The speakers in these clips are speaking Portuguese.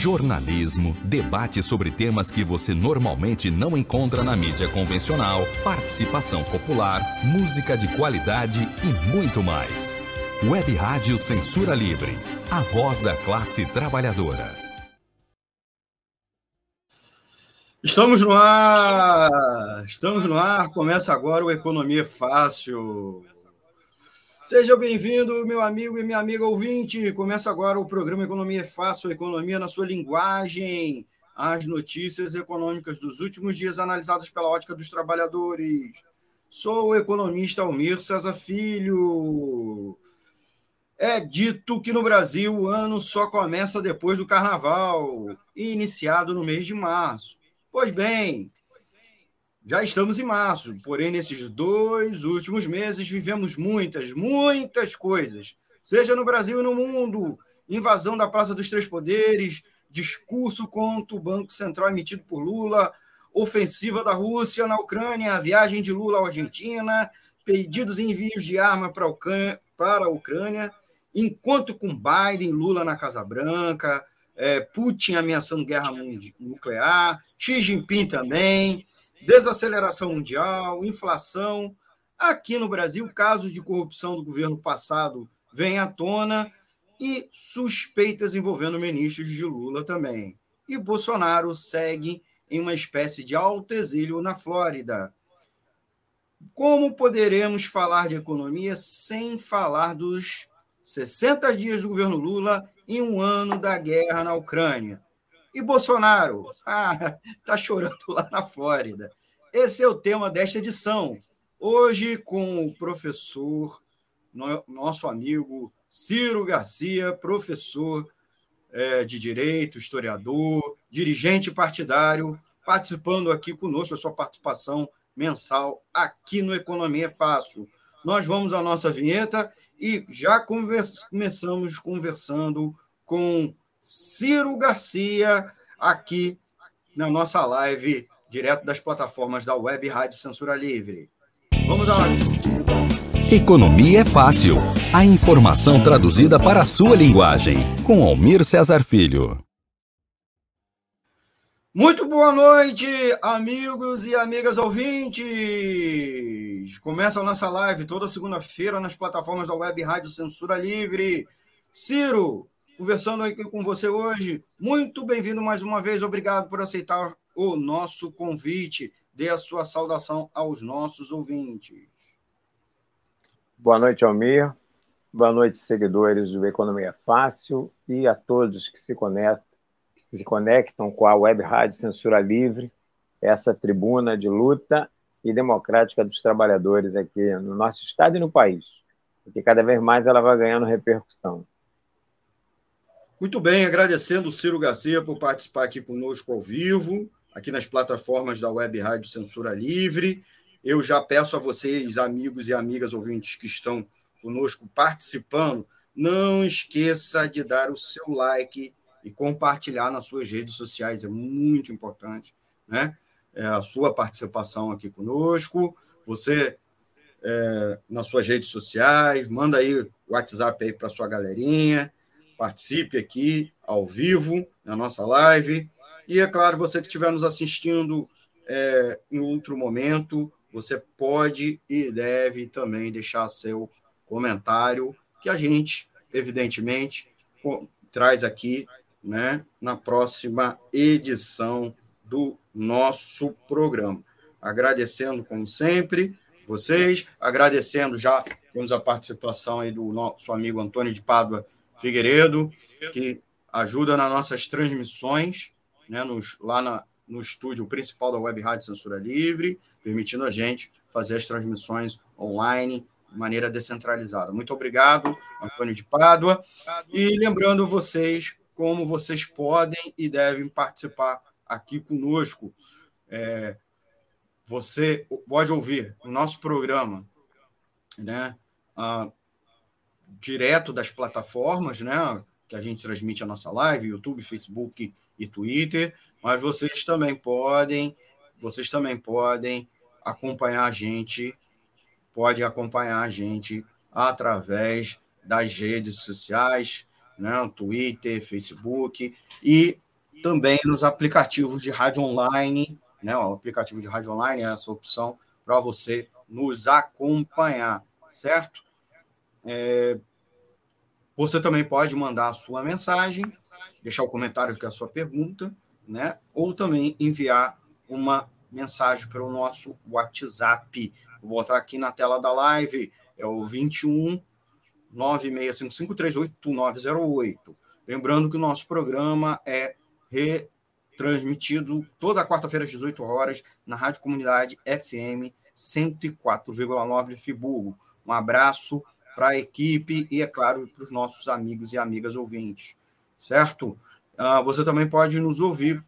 jornalismo, debate sobre temas que você normalmente não encontra na mídia convencional, participação popular, música de qualidade e muito mais. Web Rádio Censura Livre, a voz da classe trabalhadora. Estamos no ar! Estamos no ar. Começa agora o Economia Fácil. Seja bem-vindo, meu amigo e minha amiga ouvinte. Começa agora o programa Economia é Fácil, Economia na sua linguagem. As notícias econômicas dos últimos dias analisadas pela ótica dos trabalhadores. Sou o economista Almir César Filho. É dito que no Brasil o ano só começa depois do carnaval, iniciado no mês de março. Pois bem, já estamos em março, porém, nesses dois últimos meses vivemos muitas, muitas coisas, seja no Brasil e no mundo. Invasão da Praça dos Três Poderes, discurso contra o Banco Central emitido por Lula, ofensiva da Rússia na Ucrânia, viagem de Lula à Argentina, pedidos e envios de arma para a Ucrânia, encontro com Biden, Lula na Casa Branca, é, Putin ameaçando guerra nuclear, Xi Jinping também desaceleração mundial, inflação. Aqui no Brasil, casos de corrupção do governo passado vêm à tona e suspeitas envolvendo ministros de Lula também. E Bolsonaro segue em uma espécie de alto exílio na Flórida. Como poderemos falar de economia sem falar dos 60 dias do governo Lula e um ano da guerra na Ucrânia? E Bolsonaro? Ah, tá chorando lá na Flórida. Esse é o tema desta edição. Hoje, com o professor, nosso amigo Ciro Garcia, professor é, de Direito, historiador, dirigente partidário, participando aqui conosco, a sua participação mensal aqui no Economia é Fácil. Nós vamos à nossa vinheta e já começamos conversando com Ciro Garcia aqui na nossa live, direto das plataformas da Web Rádio Censura Livre. Vamos lá. Economia é fácil. A informação traduzida para a sua linguagem. Com Almir Cesar Filho. Muito boa noite, amigos e amigas ouvintes. Começa a nossa live toda segunda-feira nas plataformas da Web Rádio Censura Livre. Ciro, conversando aqui com você hoje. Muito bem-vindo mais uma vez. Obrigado por aceitar o nosso convite. Dê a sua saudação aos nossos ouvintes. Boa noite, Almir. Boa noite, seguidores do Economia Fácil e a todos que se conectam, que se conectam com a Web Rádio Censura Livre, essa tribuna de luta e democrática dos trabalhadores aqui no nosso estado e no país, porque cada vez mais ela vai ganhando repercussão. Muito bem, agradecendo o Ciro Garcia por participar aqui conosco ao vivo, aqui nas plataformas da Web Rádio Censura Livre. Eu já peço a vocês, amigos e amigas ouvintes que estão conosco participando, não esqueça de dar o seu like e compartilhar nas suas redes sociais, é muito importante, né? É a sua participação aqui conosco. Você é, nas suas redes sociais, manda aí o WhatsApp aí para sua galerinha participe aqui ao vivo na nossa live. E é claro, você que estiver nos assistindo é, em outro momento, você pode e deve também deixar seu comentário, que a gente, evidentemente, traz aqui né, na próxima edição do nosso programa. Agradecendo, como sempre, vocês, agradecendo já, temos a participação aí do nosso amigo Antônio de Pádua Figueiredo, que ajuda nas nossas transmissões, né, nos, lá na, no estúdio principal da Web Rádio Censura Livre, permitindo a gente fazer as transmissões online de maneira descentralizada. Muito obrigado, Antônio de Pádua. E lembrando vocês como vocês podem e devem participar aqui conosco. É, você pode ouvir o nosso programa né, ah, direto das plataformas, né? Que a gente transmite a nossa live, YouTube, Facebook e Twitter, mas vocês também podem, vocês também podem acompanhar a gente, pode acompanhar a gente através das redes sociais, né? Twitter, Facebook e também nos aplicativos de rádio online, né? O aplicativo de rádio online é essa opção para você nos acompanhar, certo? É, você também pode mandar a sua mensagem, deixar o comentário com a sua pergunta, né? Ou também enviar uma mensagem pelo nosso WhatsApp. Vou botar aqui na tela da live, é o 21 965538908. Lembrando que o nosso programa é retransmitido toda quarta-feira às 18 horas na Rádio Comunidade FM 104,9 Friburgo. Um abraço para a equipe e, é claro, para os nossos amigos e amigas ouvintes, certo? Uh, você também pode nos ouvir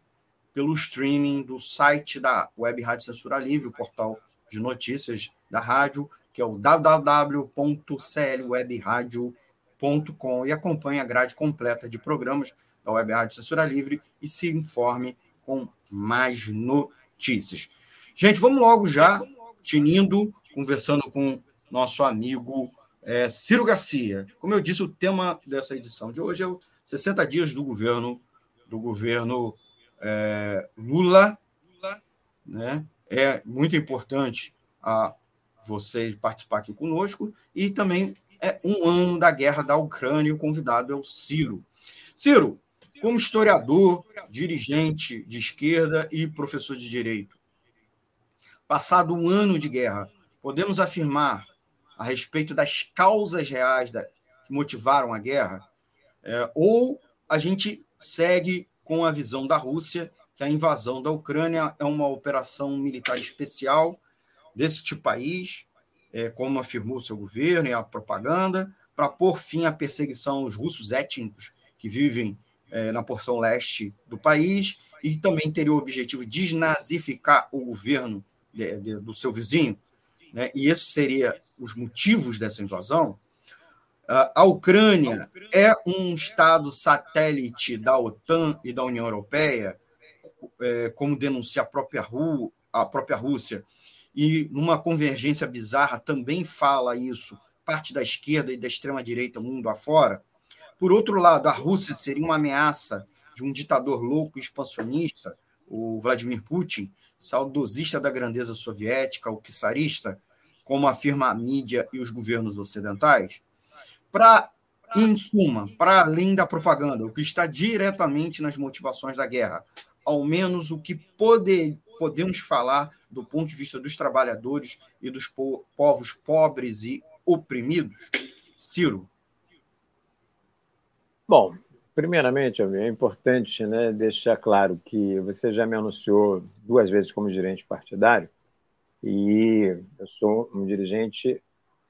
pelo streaming do site da Web Rádio Censura Livre, o portal de notícias da rádio, que é o www.clwebradio.com e acompanhe a grade completa de programas da Web Rádio Censura Livre e se informe com mais notícias. Gente, vamos logo já tinindo, conversando com nosso amigo é, Ciro Garcia. Como eu disse, o tema dessa edição de hoje é o 60 dias do governo do governo é, Lula. Né? É muito importante a você participar aqui conosco e também é um ano da guerra da Ucrânia. O convidado é o Ciro. Ciro, como historiador, dirigente de esquerda e professor de direito, Passado um ano de guerra, podemos afirmar a respeito das causas reais da, que motivaram a guerra? É, ou a gente segue com a visão da Rússia que a invasão da Ucrânia é uma operação militar especial deste país, é, como afirmou seu governo e a propaganda, para pôr fim à perseguição aos russos étnicos que vivem é, na porção leste do país e também teria o objetivo de desnazificar o governo de, de, do seu vizinho, né? e esses seriam os motivos dessa invasão, a Ucrânia é um estado satélite da OTAN e da União Europeia, é, como denuncia a própria, Ru, a própria Rússia, e numa convergência bizarra também fala isso, parte da esquerda e da extrema-direita mundo afora. Por outro lado, a Rússia seria uma ameaça de um ditador louco expansionista, o Vladimir Putin, saudosista da grandeza soviética, o czarista, como afirma a mídia e os governos ocidentais, para, em suma, para além da propaganda, o que está diretamente nas motivações da guerra, ao menos o que poder, podemos falar do ponto de vista dos trabalhadores e dos po povos pobres e oprimidos? Ciro. Bom, Primeiramente, é importante né, deixar claro que você já me anunciou duas vezes como dirigente partidário e eu sou um dirigente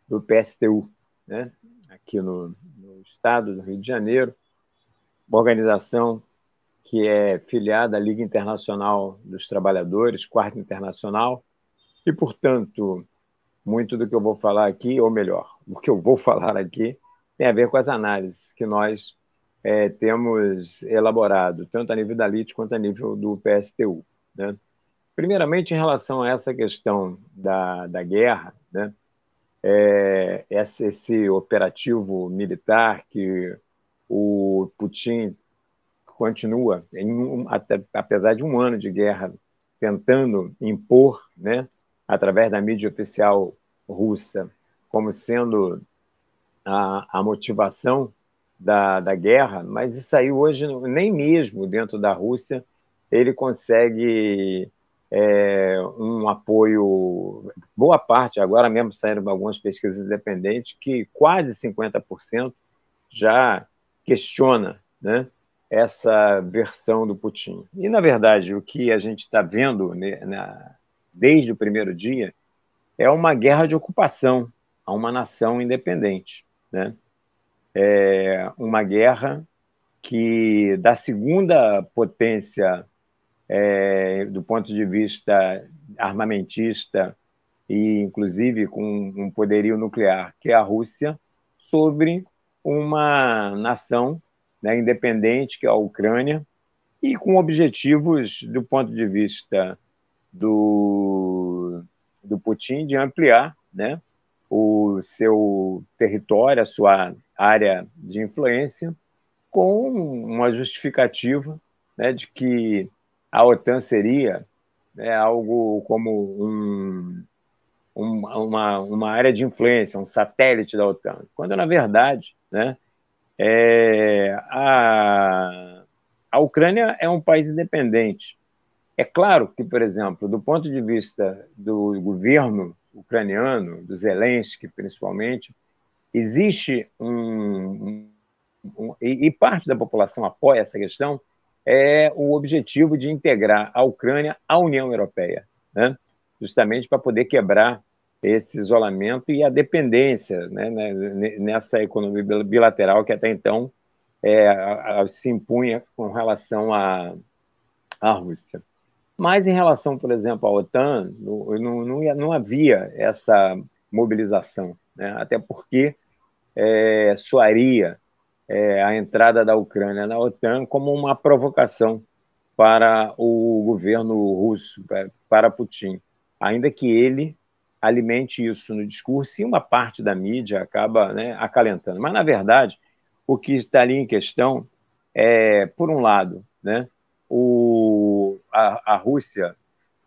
do PSTU, né, aqui no, no estado do Rio de Janeiro, uma organização que é filiada à Liga Internacional dos Trabalhadores, Quarta Internacional, e, portanto, muito do que eu vou falar aqui, ou melhor, o que eu vou falar aqui, tem a ver com as análises que nós é, temos elaborado, tanto a nível da LIT quanto a nível do PSTU. Né? Primeiramente, em relação a essa questão da, da guerra, né? é, esse, esse operativo militar que o Putin continua, um, até, apesar de um ano de guerra, tentando impor, né, através da mídia oficial russa, como sendo a, a motivação da, da guerra, mas isso aí hoje, nem mesmo dentro da Rússia, ele consegue é, um apoio, boa parte, agora mesmo saíram algumas pesquisas independentes, que quase 50% já questiona né, essa versão do Putin. E, na verdade, o que a gente está vendo né, na, desde o primeiro dia é uma guerra de ocupação a uma nação independente. Né? é, uma guerra que, da segunda potência é, do ponto de vista armamentista e, inclusive, com um poderio nuclear, que é a Rússia, sobre uma nação né, independente, que é a Ucrânia, e com objetivos, do ponto de vista do, do Putin, de ampliar né, o seu território, a sua área de influência, com uma justificativa né, de que a OTAN seria né, algo como um, um, uma, uma área de influência, um satélite da OTAN, quando, na verdade, né, é, a, a Ucrânia é um país independente. É claro que, por exemplo, do ponto de vista do governo ucraniano, do Zelensky principalmente, existe um, um, e parte da população apoia essa questão, é o objetivo de integrar a Ucrânia à União Europeia, né? justamente para poder quebrar esse isolamento e a dependência né, né nessa economia bilateral que até então é, se impunha com relação à, à Rússia. Mas em relação, por exemplo, à OTAN, não, não, não havia essa mobilização, né? até porque é, soaria é, a entrada da Ucrânia na OTAN como uma provocação para o governo russo, para Putin, ainda que ele alimente isso no discurso e uma parte da mídia acaba né, acalentando. Mas, na verdade, o que está ali em questão é, por um lado, né, o, a, a Rússia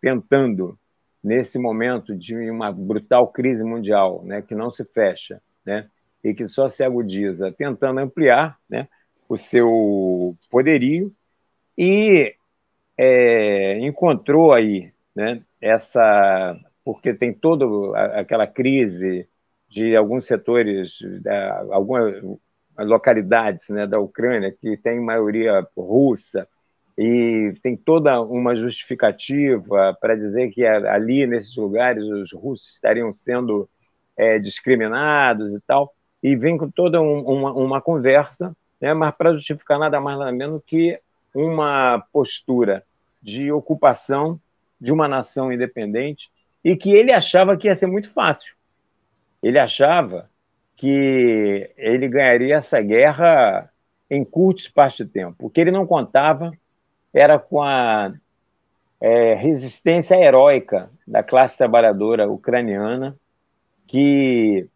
tentando, nesse momento de uma brutal crise mundial, né, que não se fecha, né, e que só se agudiza, tentando ampliar né, o seu poderio e é, encontrou aí né, essa. Porque tem toda aquela crise de alguns setores, algumas localidades né, da Ucrânia que tem maioria russa, e tem toda uma justificativa para dizer que ali, nesses lugares, os russos estariam sendo é, discriminados e tal e vem com toda um, uma, uma conversa, né, mas para justificar nada mais nada menos que uma postura de ocupação de uma nação independente e que ele achava que ia ser muito fácil. Ele achava que ele ganharia essa guerra em curto espaço de tempo. O que ele não contava era com a é, resistência heróica da classe trabalhadora ucraniana, que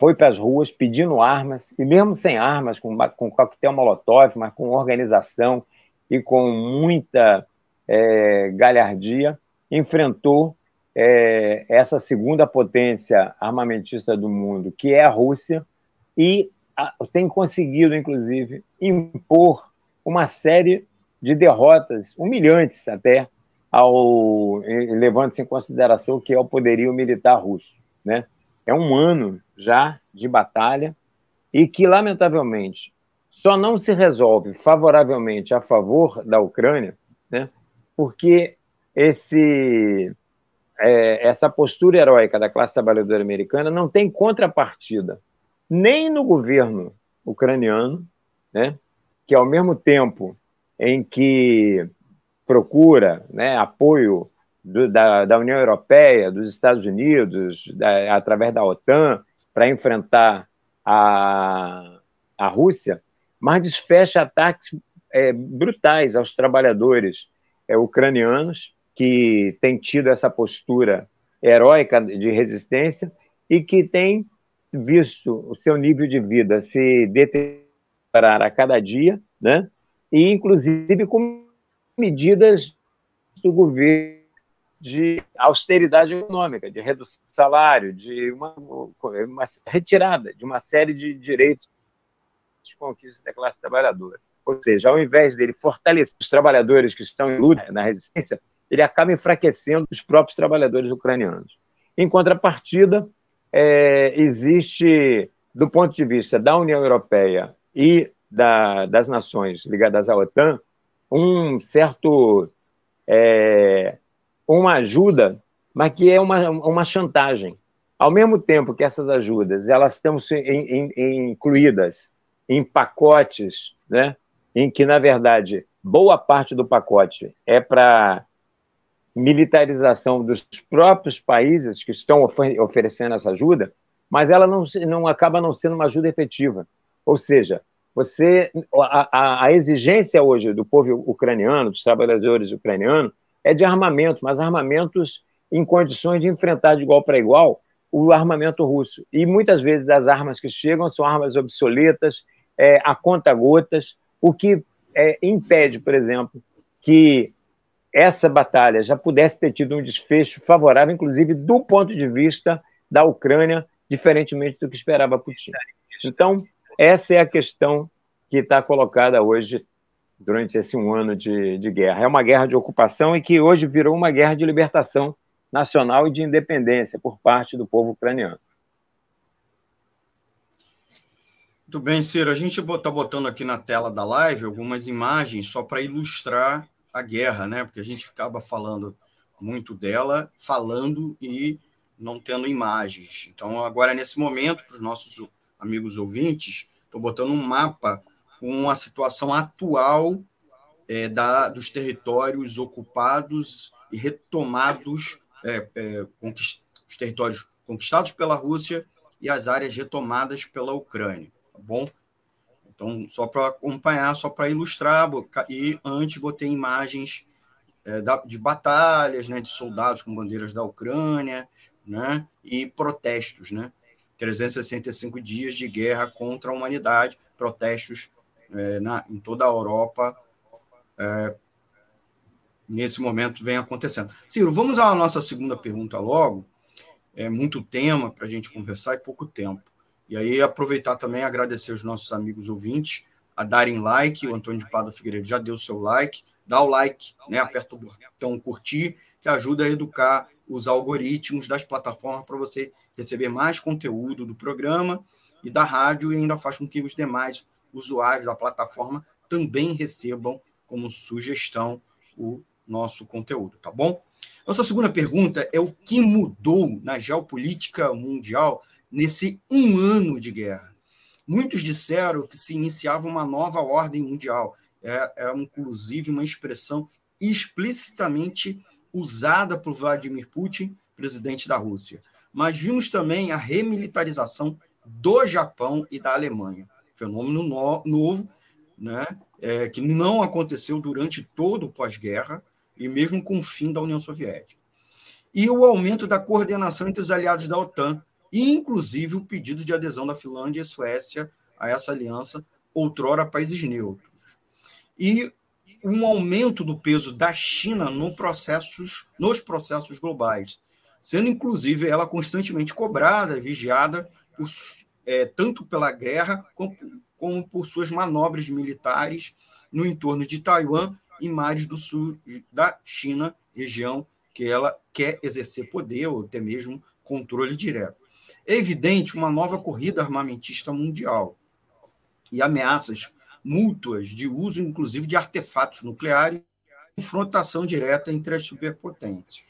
foi para as ruas pedindo armas, e mesmo sem armas, com, com coquetel molotov, mas com organização e com muita é, galhardia, enfrentou é, essa segunda potência armamentista do mundo, que é a Rússia, e a, tem conseguido, inclusive, impor uma série de derrotas humilhantes até, ao levando-se em consideração que é o poderio militar russo, né? é um ano já de batalha e que, lamentavelmente, só não se resolve favoravelmente a favor da Ucrânia, né, porque esse, é, essa postura heróica da classe trabalhadora americana não tem contrapartida nem no governo ucraniano, né, que ao mesmo tempo em que procura né, apoio do, da, da, União Europeia, dos Estados Unidos, da, através da OTAN, para enfrentar a, a Rússia, mas desfecha ataques é, brutais aos trabalhadores é, ucranianos, que têm tido essa postura heróica de resistência e que têm visto o seu nível de vida se deteriorar a cada dia, né? e inclusive com medidas do governo de austeridade econômica, de redução de salário, de uma, uma retirada de uma série de direitos de conquista da classe trabalhadora. Ou seja, ao invés dele fortalecer os trabalhadores que estão em luta na resistência, ele acaba enfraquecendo os próprios trabalhadores ucranianos. Em contrapartida, é, existe, do ponto de vista da União Europeia e da, das nações ligadas à OTAN, um certo é, uma ajuda, mas que é uma, uma chantagem. Ao mesmo tempo que essas ajudas elas estão in, in, incluídas em pacotes, né, em que, na verdade, boa parte do pacote é para militarização dos próprios países que estão ofer oferecendo essa ajuda, mas ela não, não acaba não sendo uma ajuda efetiva. Ou seja, você a, a, a exigência hoje do povo ucraniano, dos trabalhadores ucranianos, é de armamentos, mas armamentos em condições de enfrentar de igual para igual o armamento russo. E muitas vezes as armas que chegam são armas obsoletas, é, a conta-gotas, o que é, impede, por exemplo, que essa batalha já pudesse ter tido um desfecho favorável, inclusive do ponto de vista da Ucrânia, diferentemente do que esperava Putin. Então, essa é a questão que está colocada hoje durante esse um ano de, de guerra. É uma guerra de ocupação e que hoje virou uma guerra de libertação nacional e de independência por parte do povo ucraniano. Muito bem, Ciro. A gente está botando aqui na tela da live algumas imagens só para ilustrar a guerra, né? Porque a gente ficava falando muito dela, falando e não tendo imagens. Então, agora, nesse momento, para os nossos amigos ouvintes, estou botando um mapa com a situação atual é, da, dos territórios ocupados e retomados, é, é, conquist, os territórios conquistados pela Rússia e as áreas retomadas pela Ucrânia, tá bom? Então, só para acompanhar, só para ilustrar, e antes botei imagens é, de batalhas, né, de soldados com bandeiras da Ucrânia, né, e protestos, né, 365 dias de guerra contra a humanidade, protestos é, na, em toda a Europa, é, nesse momento vem acontecendo. Ciro, vamos à nossa segunda pergunta logo, é muito tema para a gente conversar e pouco tempo. E aí aproveitar também agradecer os nossos amigos ouvintes a darem like. O Antônio de Pado Figueiredo já deu seu like. Dá o like, né? aperta o botão curtir, que ajuda a educar os algoritmos das plataformas para você receber mais conteúdo do programa e da rádio e ainda faz com que os demais usuários da plataforma também recebam como sugestão o nosso conteúdo, tá bom? Nossa segunda pergunta é o que mudou na geopolítica mundial nesse um ano de guerra. Muitos disseram que se iniciava uma nova ordem mundial. É, é inclusive uma expressão explicitamente usada por Vladimir Putin, presidente da Rússia. Mas vimos também a remilitarização do Japão e da Alemanha. Fenômeno no, novo, né, é, que não aconteceu durante todo o pós-guerra e mesmo com o fim da União Soviética. E o aumento da coordenação entre os aliados da OTAN, inclusive o pedido de adesão da Finlândia e Suécia a essa aliança, outrora países neutros. E um aumento do peso da China no processos, nos processos globais, sendo inclusive ela constantemente cobrada, vigiada, por, é, tanto pela guerra como, como por suas manobras militares no entorno de Taiwan e mares do sul da China, região que ela quer exercer poder ou até mesmo controle direto. É evidente uma nova corrida armamentista mundial e ameaças mútuas de uso, inclusive, de artefatos nucleares, confrontação direta entre as superpotências.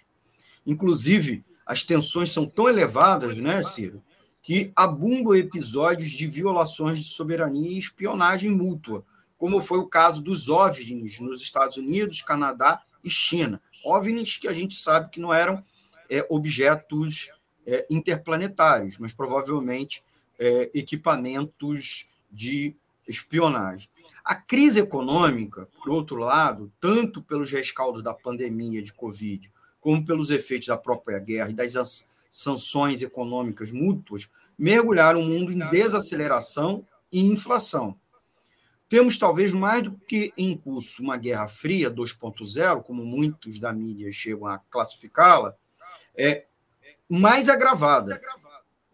Inclusive, as tensões são tão elevadas, né, Ciro, que abundam episódios de violações de soberania e espionagem mútua, como foi o caso dos OVNIs nos Estados Unidos, Canadá e China. OVNIs que a gente sabe que não eram é, objetos é, interplanetários, mas provavelmente é, equipamentos de espionagem. A crise econômica, por outro lado, tanto pelos rescaldos da pandemia de Covid, como pelos efeitos da própria guerra e das sanções econômicas mútuas, mergulharam o mundo em desaceleração e inflação. Temos talvez mais do que em curso uma Guerra Fria 2.0, como muitos da mídia chegam a classificá-la, é, mais agravada,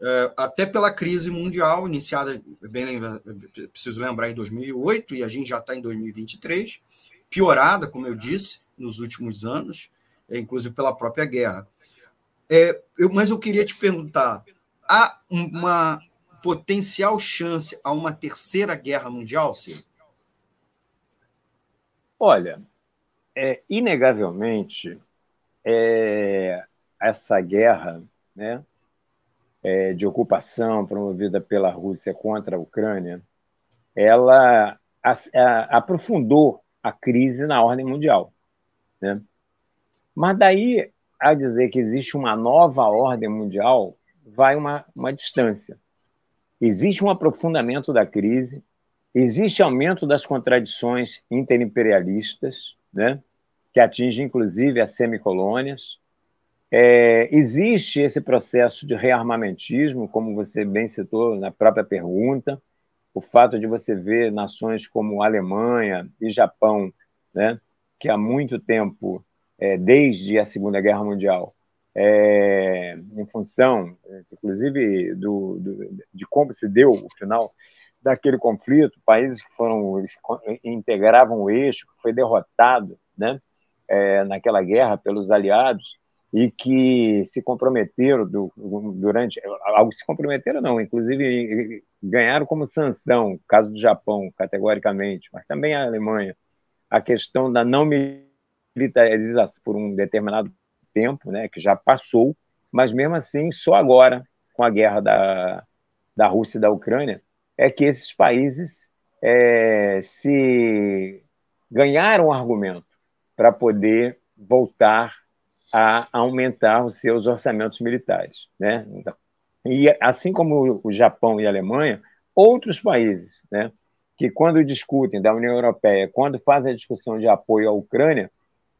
é, até pela crise mundial, iniciada, bem preciso lembrar, em 2008, e a gente já está em 2023, piorada, como eu disse, nos últimos anos, é, inclusive pela própria guerra. É, eu, mas eu queria te perguntar: há uma potencial chance a uma terceira guerra mundial, Ciro? Olha, é, inegavelmente, é, essa guerra né, é, de ocupação promovida pela Rússia contra a Ucrânia, ela a, a, aprofundou a crise na ordem mundial. Né? Mas daí a dizer que existe uma nova ordem mundial, vai uma, uma distância. Existe um aprofundamento da crise, existe aumento das contradições interimperialistas, né? que atinge inclusive as semicolônias, é, existe esse processo de rearmamentismo, como você bem citou na própria pergunta. o fato de você ver nações como Alemanha e Japão, né, que há muito tempo, é, desde a Segunda Guerra Mundial, é, em função, inclusive, do, do, de como se deu o final daquele conflito, países que foram integravam o eixo, que foi derrotado, né, é, naquela guerra pelos aliados e que se comprometeram do, durante algo se comprometeram não, inclusive ganharam como sanção, caso do Japão, categoricamente, mas também a Alemanha, a questão da não militarização por um determinado tempo, né, que já passou, mas mesmo assim, só agora, com a guerra da, da Rússia e da Ucrânia, é que esses países é, se ganharam um argumento para poder voltar a aumentar os seus orçamentos militares. Né? Então, e assim como o Japão e a Alemanha, outros países, né, que quando discutem da União Europeia, quando fazem a discussão de apoio à Ucrânia,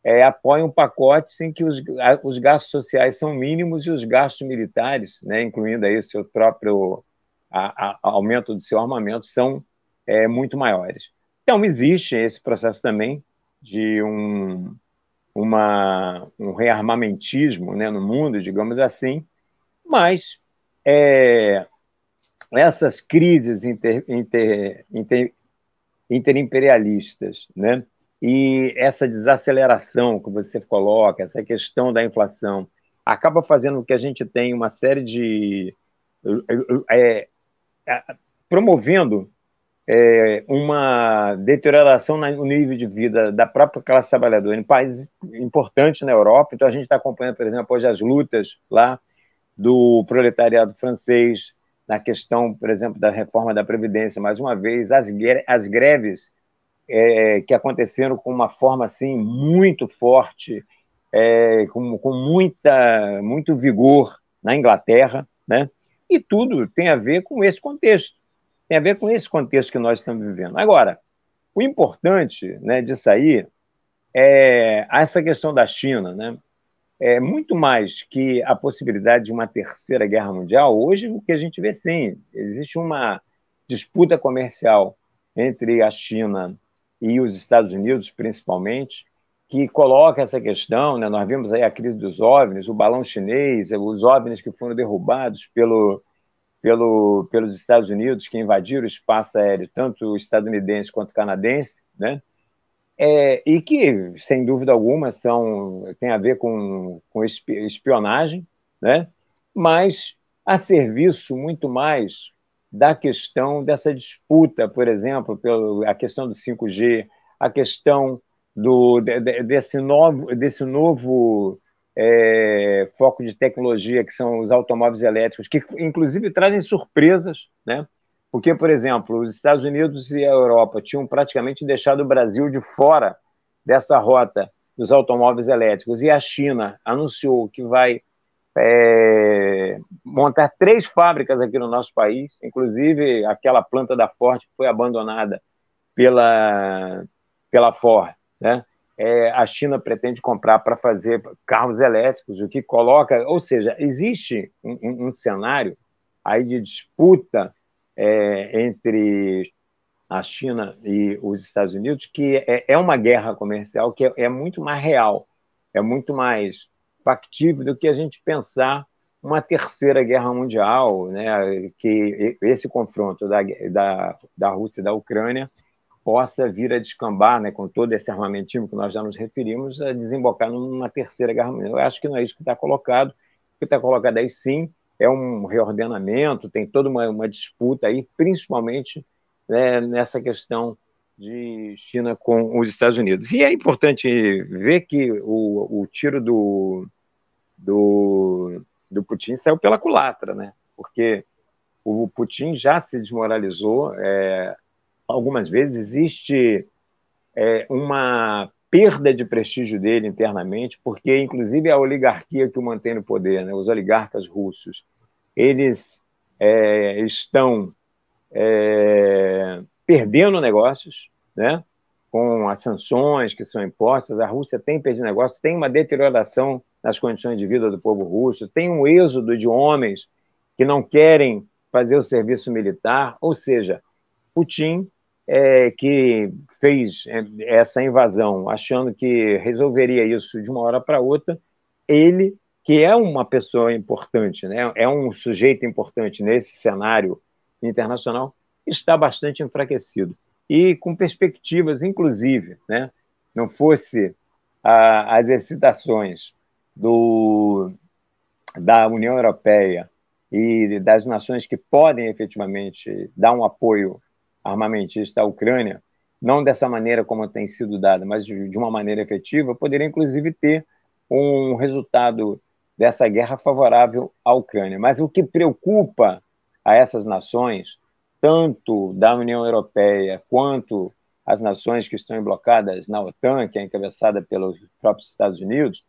é, apoiam pacotes em que os, os gastos sociais são mínimos e os gastos militares, né, incluindo aí o seu próprio a, a, aumento do seu armamento, são é, muito maiores. Então, existe esse processo também de um, uma, um rearmamentismo né, no mundo, digamos assim, mas é, essas crises inter, inter, inter, interimperialistas, né, e essa desaceleração que você coloca, essa questão da inflação, acaba fazendo com que a gente tenha uma série de. É, é, promovendo é, uma deterioração no nível de vida da própria classe trabalhadora em países importantes na Europa. Então, a gente está acompanhando, por exemplo, hoje as lutas lá do proletariado francês na questão, por exemplo, da reforma da Previdência, mais uma vez, as, as greves é, que aconteceram com uma forma assim muito forte, é, com, com muita, muito vigor na Inglaterra, né? E tudo tem a ver com esse contexto, tem a ver com esse contexto que nós estamos vivendo. Agora, o importante né, disso aí é essa questão da China, né? É muito mais que a possibilidade de uma terceira guerra mundial. Hoje, o que a gente vê, sim, existe uma disputa comercial entre a China e os Estados Unidos, principalmente, que coloca essa questão. Né? Nós vimos aí a crise dos OVNIs, o balão chinês, os OVNIs que foram derrubados pelo, pelo, pelos Estados Unidos, que invadiram o espaço aéreo, tanto estadunidense quanto canadense, né? É, e que, sem dúvida alguma, são, tem a ver com, com espionagem, né? mas a serviço muito mais da questão dessa disputa, por exemplo, pela a questão do 5G, a questão do, desse novo, desse novo é, foco de tecnologia que são os automóveis elétricos, que inclusive trazem surpresas, né? Porque, por exemplo, os Estados Unidos e a Europa tinham praticamente deixado o Brasil de fora dessa rota dos automóveis elétricos e a China anunciou que vai é, montar três fábricas aqui no nosso país, inclusive aquela planta da Ford que foi abandonada pela, pela Ford. Né? É, a China pretende comprar para fazer carros elétricos, o que coloca, ou seja, existe um, um cenário aí de disputa é, entre a China e os Estados Unidos que é, é uma guerra comercial que é, é muito mais real, é muito mais factível do que a gente pensar uma terceira guerra mundial, né, que esse confronto da, da, da Rússia e da Ucrânia possa vir a descambar, né, com todo esse armamentismo que nós já nos referimos, a desembocar numa terceira guerra mundial. Eu acho que não é isso que está colocado. O que está colocado aí, sim, é um reordenamento, tem toda uma, uma disputa aí, principalmente né, nessa questão de China com os Estados Unidos. E é importante ver que o, o tiro do, do, do Putin saiu pela culatra, né? Porque o Putin já se desmoralizou é, algumas vezes. Existe é, uma perda de prestígio dele internamente, porque inclusive a oligarquia que o mantém no poder, né, os oligarcas russos, eles é, estão é, perdendo negócios, né? com as sanções que são impostas, a Rússia tem perdido negócios, tem uma deterioração nas condições de vida do povo russo, tem um êxodo de homens que não querem fazer o serviço militar, ou seja, Putin, é, que fez é, essa invasão achando que resolveria isso de uma hora para outra, ele, que é uma pessoa importante, né, é um sujeito importante nesse cenário internacional, está bastante enfraquecido. E com perspectivas, inclusive, né, não fosse a, as excitações do, da União Europeia e das nações que podem efetivamente dar um apoio armamentista à Ucrânia, não dessa maneira como tem sido dada, mas de, de uma maneira efetiva, poderia inclusive ter um resultado dessa guerra favorável à Ucrânia. Mas o que preocupa a essas nações, tanto da União Europeia quanto as nações que estão blocadas na OTAN, que é encabeçada pelos próprios Estados Unidos,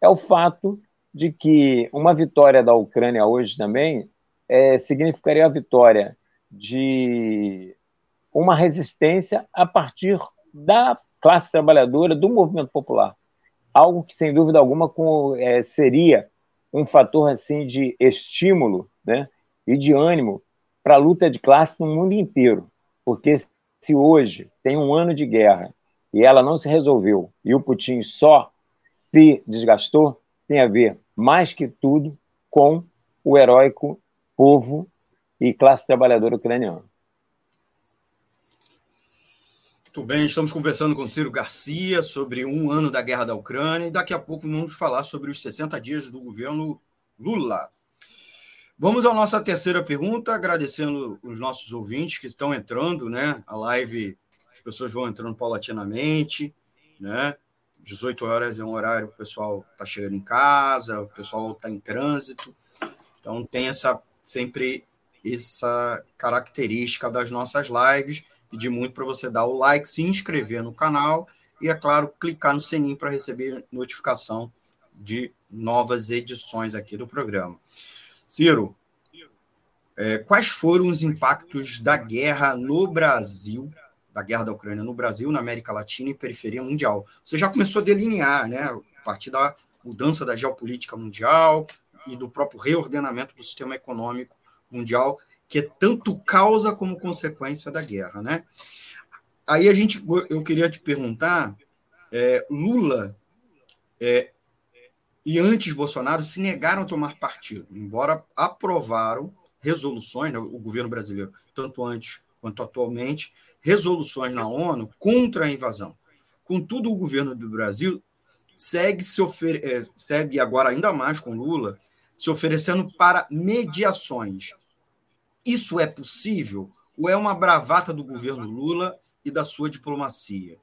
é o fato de que uma vitória da Ucrânia hoje também é, significaria a vitória de uma resistência a partir da classe trabalhadora, do movimento popular. Algo que, sem dúvida alguma, com, é, seria um fator assim de estímulo né, e de ânimo para a luta de classe no mundo inteiro. Porque se hoje tem um ano de guerra e ela não se resolveu e o Putin só se desgastou, tem a ver, mais que tudo, com o heróico povo e classe trabalhadora ucraniana. Muito bem, estamos conversando com Ciro Garcia sobre um ano da guerra da Ucrânia e daqui a pouco vamos falar sobre os 60 dias do governo Lula. Vamos à nossa terceira pergunta, agradecendo os nossos ouvintes que estão entrando, né? A live, as pessoas vão entrando paulatinamente, né? 18 horas é um horário que o pessoal está chegando em casa, o pessoal está em trânsito. Então tem essa sempre essa característica das nossas lives pedir muito para você dar o like, se inscrever no canal e, é claro, clicar no sininho para receber notificação de novas edições aqui do programa. Ciro, é, quais foram os impactos da guerra no Brasil, da guerra da Ucrânia no Brasil, na América Latina e periferia mundial? Você já começou a delinear, né, a partir da mudança da geopolítica mundial e do próprio reordenamento do sistema econômico mundial que é tanto causa como consequência da guerra, né? Aí a gente, eu queria te perguntar, é, Lula é, e antes Bolsonaro se negaram a tomar partido, embora aprovaram resoluções, né, o governo brasileiro, tanto antes quanto atualmente, resoluções na ONU contra a invasão. Contudo, o governo do Brasil segue se é, segue agora ainda mais com Lula se oferecendo para mediações isso é possível ou é uma bravata do governo Lula e da sua diplomacia?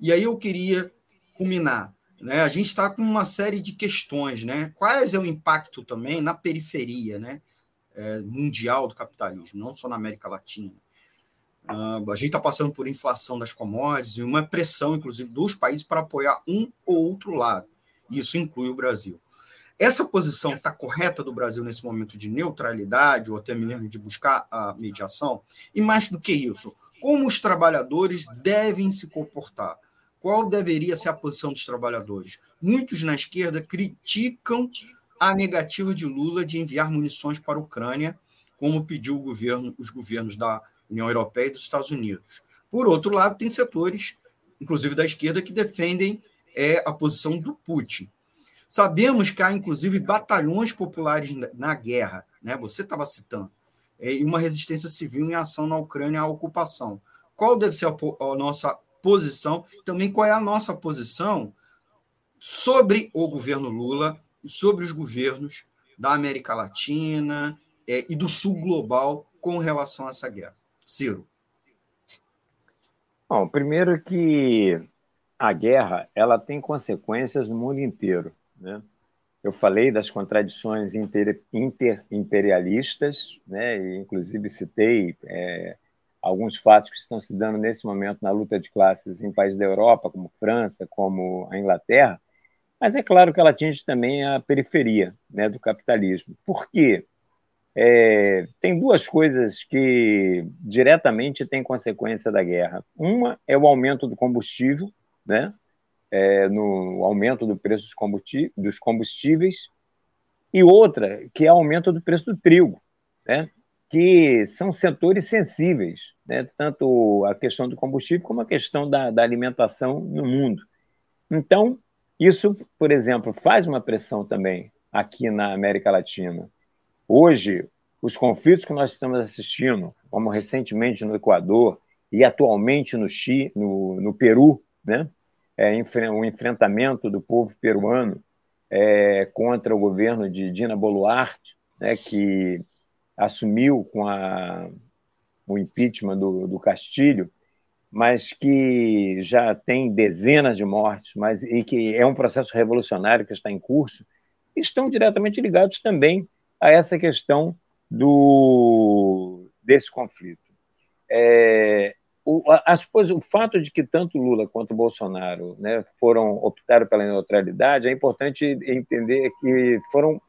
E aí eu queria culminar. Né? A gente está com uma série de questões. Né? Quais é o impacto também na periferia né? É, mundial do capitalismo, não só na América Latina? Uh, a gente está passando por inflação das commodities e uma pressão, inclusive, dos países para apoiar um ou outro lado. Isso inclui o Brasil. Essa posição está correta do Brasil nesse momento de neutralidade, ou até mesmo de buscar a mediação? E mais do que isso, como os trabalhadores devem se comportar? Qual deveria ser a posição dos trabalhadores? Muitos na esquerda criticam a negativa de Lula de enviar munições para a Ucrânia, como pediu governo, os governos da União Europeia e dos Estados Unidos. Por outro lado, tem setores, inclusive da esquerda, que defendem é, a posição do Putin. Sabemos que há, inclusive, batalhões populares na guerra, né? você estava citando, é, e uma resistência civil em ação na Ucrânia à ocupação. Qual deve ser a, a nossa posição? Também qual é a nossa posição sobre o governo Lula sobre os governos da América Latina é, e do Sul global com relação a essa guerra? Ciro. Bom, primeiro que a guerra ela tem consequências no mundo inteiro. Né? Eu falei das contradições inter, interimperialistas, né? e inclusive citei é, alguns fatos que estão se dando nesse momento na luta de classes em países da Europa, como França, como a Inglaterra, mas é claro que ela atinge também a periferia né, do capitalismo. Por quê? É, tem duas coisas que diretamente têm consequência da guerra. Uma é o aumento do combustível, né? é, no aumento do preço dos combustíveis, e outra, que é o aumento do preço do trigo, né? que são setores sensíveis né? tanto a questão do combustível como a questão da, da alimentação no mundo. Então, isso, por exemplo, faz uma pressão também aqui na América Latina. Hoje, os conflitos que nós estamos assistindo, como recentemente no Equador e atualmente no, no, no Peru, né? É, o enfrentamento do povo peruano é, contra o governo de Dina Boluarte, né, que assumiu com a, o impeachment do, do Castilho, mas que já tem dezenas de mortes, mas e que é um processo revolucionário que está em curso, estão diretamente ligados também a essa questão do desse conflito. É, o, as, o fato de que tanto Lula quanto Bolsonaro né, foram optaram pela neutralidade é importante entender que foram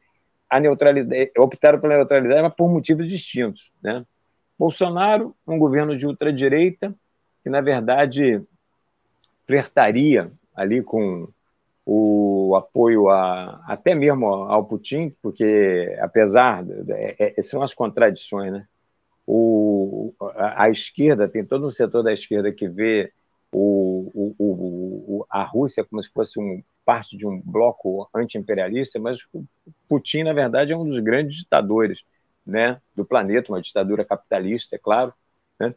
a neutralidade optaram pela neutralidade mas por motivos distintos, né? Bolsonaro, um governo de ultradireita, que na verdade flertaria ali com o apoio a, até mesmo ao Putin, porque apesar é, é, são as contradições, né? O, a, a, esquerda tem todo um setor da esquerda que vê o, o, a Rússia como se fosse um, parte de um bloco anti-imperialista, mas Putin na verdade é um dos grandes ditadores né, do planeta, uma ditadura capitalista, é claro, né,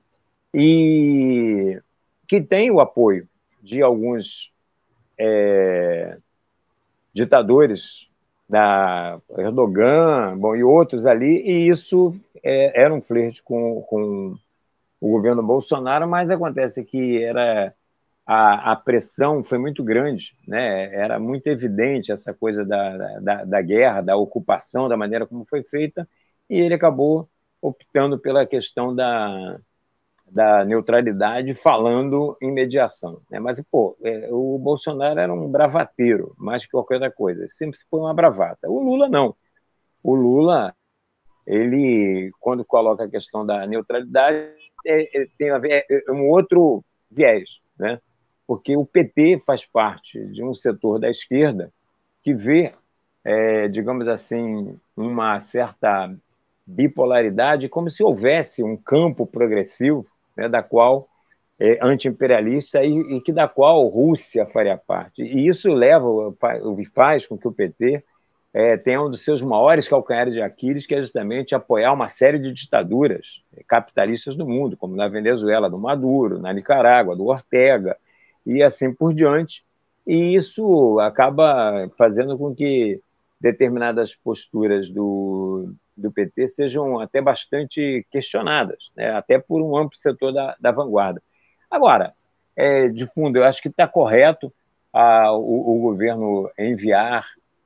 e que tem o apoio de alguns é, ditadores da Erdogan bom, e outros ali, e isso é, era um flerte com, com o governo Bolsonaro, mas acontece que era a, a, pressão foi muito grande, né? era muito evidente essa coisa da, da, da guerra, da ocupação, da maneira como foi feita, e ele acabou optando pela questão da, da neutralidade, falando em mediação. Né? Mas, pô, é, o Bolsonaro era um bravateiro, mais que qualquer outra coisa, sempre foi uma bravata. O Lula não. O Lula, ele, quando coloca a questão da neutralidade, é, é, tem a ver, é, é um outro viés, né? porque o PT faz parte de um setor da esquerda que vê, é, digamos assim, uma certa bipolaridade, como se houvesse um campo progressivo, né, da qual é anti-imperialista e, e, que da qual Rússia faria parte. E isso leva, faz com que o PT é, tenha um dos seus maiores calcanhares de Aquiles, que é justamente apoiar uma série de ditaduras capitalistas do mundo, como na Venezuela, do Maduro, na Nicarágua, do Ortega, e assim por diante. E isso acaba fazendo com que determinadas posturas do, do PT sejam até bastante questionadas, né? até por um amplo setor da, da vanguarda. Agora, é, de fundo, eu acho que está correto a, o, o, governo enviar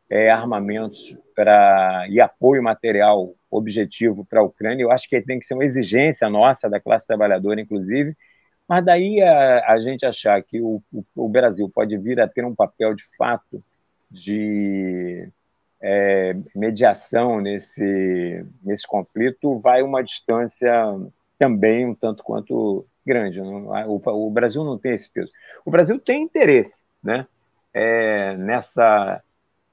é, armamentos para e apoio material objetivo para a Ucrânia. Eu acho que tem que ser uma exigência nossa, da classe trabalhadora, inclusive, mas daí a, a gente achar que o, o, o Brasil pode vir a ter um papel de fato de é, mediação nesse, nesse conflito vai uma distância também um tanto quanto grande. O, o Brasil não tem esse peso. O Brasil tem interesse né, é, nessa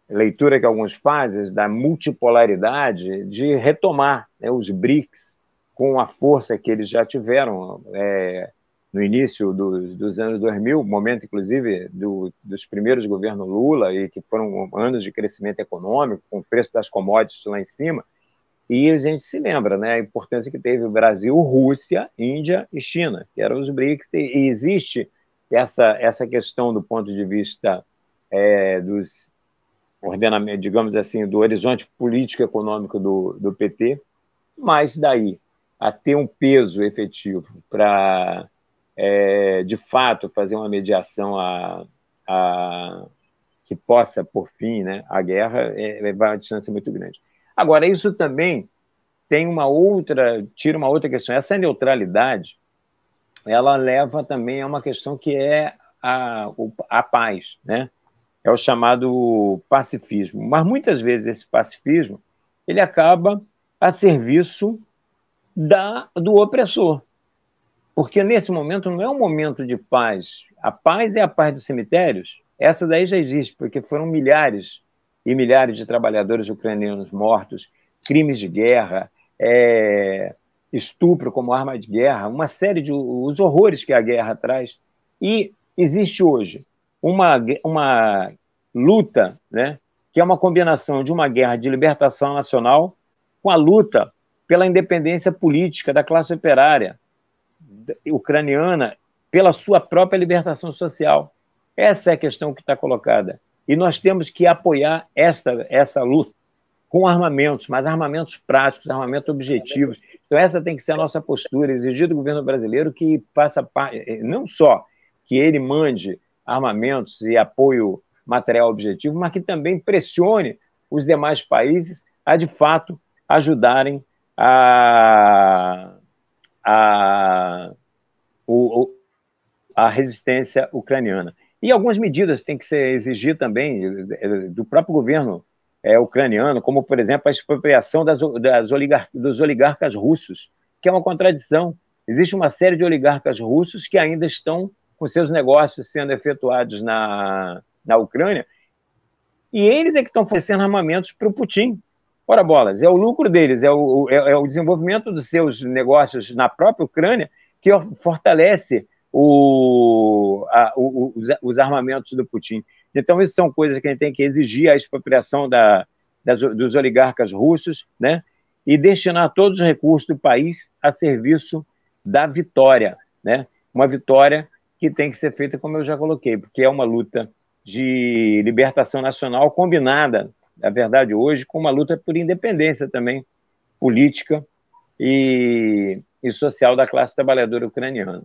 leitura que alguns fazem da multipolaridade de retomar né, os BRICS com a força que eles já tiveram. É, no início do, dos anos 2000, momento, inclusive, do, dos primeiros governos Lula, e que foram anos de crescimento econômico, com o preço das commodities lá em cima, e a gente se lembra né, a importância que teve o Brasil, Rússia, Índia e China, que eram os BRICS, e existe essa, essa questão do ponto de vista é, dos ordenamentos, digamos assim, do horizonte político-econômico do, do PT, mas daí a ter um peso efetivo para é, de fato, fazer uma mediação a, a, que possa, por fim, né, a guerra, é, vai uma distância muito grande. Agora, isso também tem uma outra, tira uma outra questão. Essa neutralidade, ela leva também a uma questão que é a, a paz, né? É o chamado pacifismo. Mas muitas vezes esse pacifismo ele acaba a serviço da, do opressor. Porque nesse momento não é um momento de paz. A paz é a paz dos cemitérios. Essa daí já existe, porque foram milhares e milhares de trabalhadores ucranianos mortos, crimes de guerra, é, estupro como arma de guerra, uma série de os horrores que a guerra traz. E existe hoje uma, uma luta, né, que é uma combinação de uma guerra de libertação nacional com a luta pela independência política da classe operária ucraniana, pela sua própria libertação social. Essa é a questão que está colocada. E nós temos que apoiar esta, essa luta com armamentos, mas armamentos práticos, armamentos objetivos. Então, essa tem que ser a nossa postura, exigir do governo brasileiro que faça parte, não só que ele mande armamentos e apoio material objetivo, mas que também pressione os demais países a, de fato, ajudarem a, a, o, a resistência ucraniana. E algumas medidas têm que ser exigir também eh, do próprio governo é, ucraniano, como, por exemplo, a expropriação das, das oligar dos oligarcas russos, que é uma contradição. Existe uma série de oligarcas russos que ainda estão com seus negócios sendo efetuados na, na Ucrânia, e eles é que estão oferecendo armamentos para o Putin. Ora, bolas, é o lucro deles, é o, é, é o desenvolvimento dos seus negócios na própria Ucrânia que fortalece o, a, o, os, os, armamentos do Putin. Então, isso são coisas que a gente tem que exigir a expropriação da, das, dos oligarcas russos, né? E destinar todos os recursos do país a serviço da vitória, né? Uma vitória que tem que ser feita, como eu já coloquei, porque é uma luta de libertação nacional combinada, na verdade, hoje, com uma luta por independência também política e, e social da classe trabalhadora ucraniana.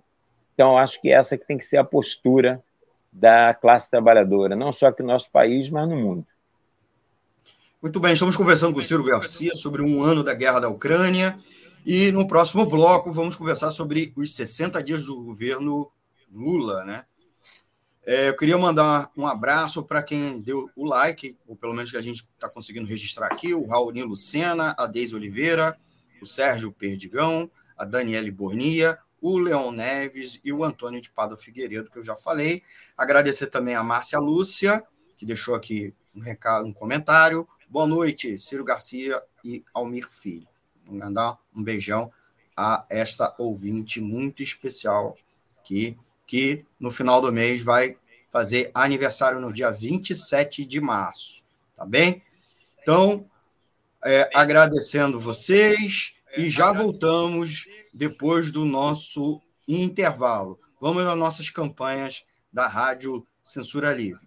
Então, acho que essa que tem que ser a postura da classe trabalhadora, não só aqui no nosso país, mas no mundo. Muito bem, estamos conversando com o Ciro Garcia sobre um ano da guerra da Ucrânia e no próximo bloco vamos conversar sobre os 60 dias do governo Lula, né? É, eu queria mandar um abraço para quem deu o like, ou pelo menos que a gente está conseguindo registrar aqui, o Raulinho Lucena, a Deise Oliveira, o Sérgio Perdigão, a Daniele Bornia, o Leon Neves e o Antônio de Pado Figueiredo, que eu já falei. Agradecer também a Márcia Lúcia, que deixou aqui um recado, um comentário. Boa noite, Ciro Garcia e Almir Filho. Vou mandar um beijão a esta ouvinte muito especial que, que no final do mês vai fazer aniversário no dia 27 de março, tá bem? Então, é, agradecendo vocês e já voltamos depois do nosso intervalo. Vamos às nossas campanhas da Rádio Censura Livre.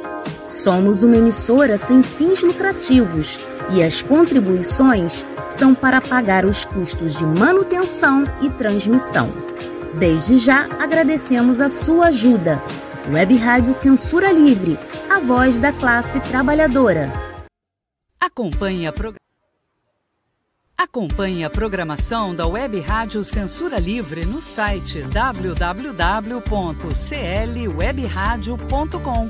Somos uma emissora sem fins lucrativos e as contribuições são para pagar os custos de manutenção e transmissão. Desde já agradecemos a sua ajuda. Web Rádio Censura Livre, a voz da classe trabalhadora. Acompanhe a programação. Acompanhe a programação da Web Rádio Censura Livre no site www.clwebradio.com,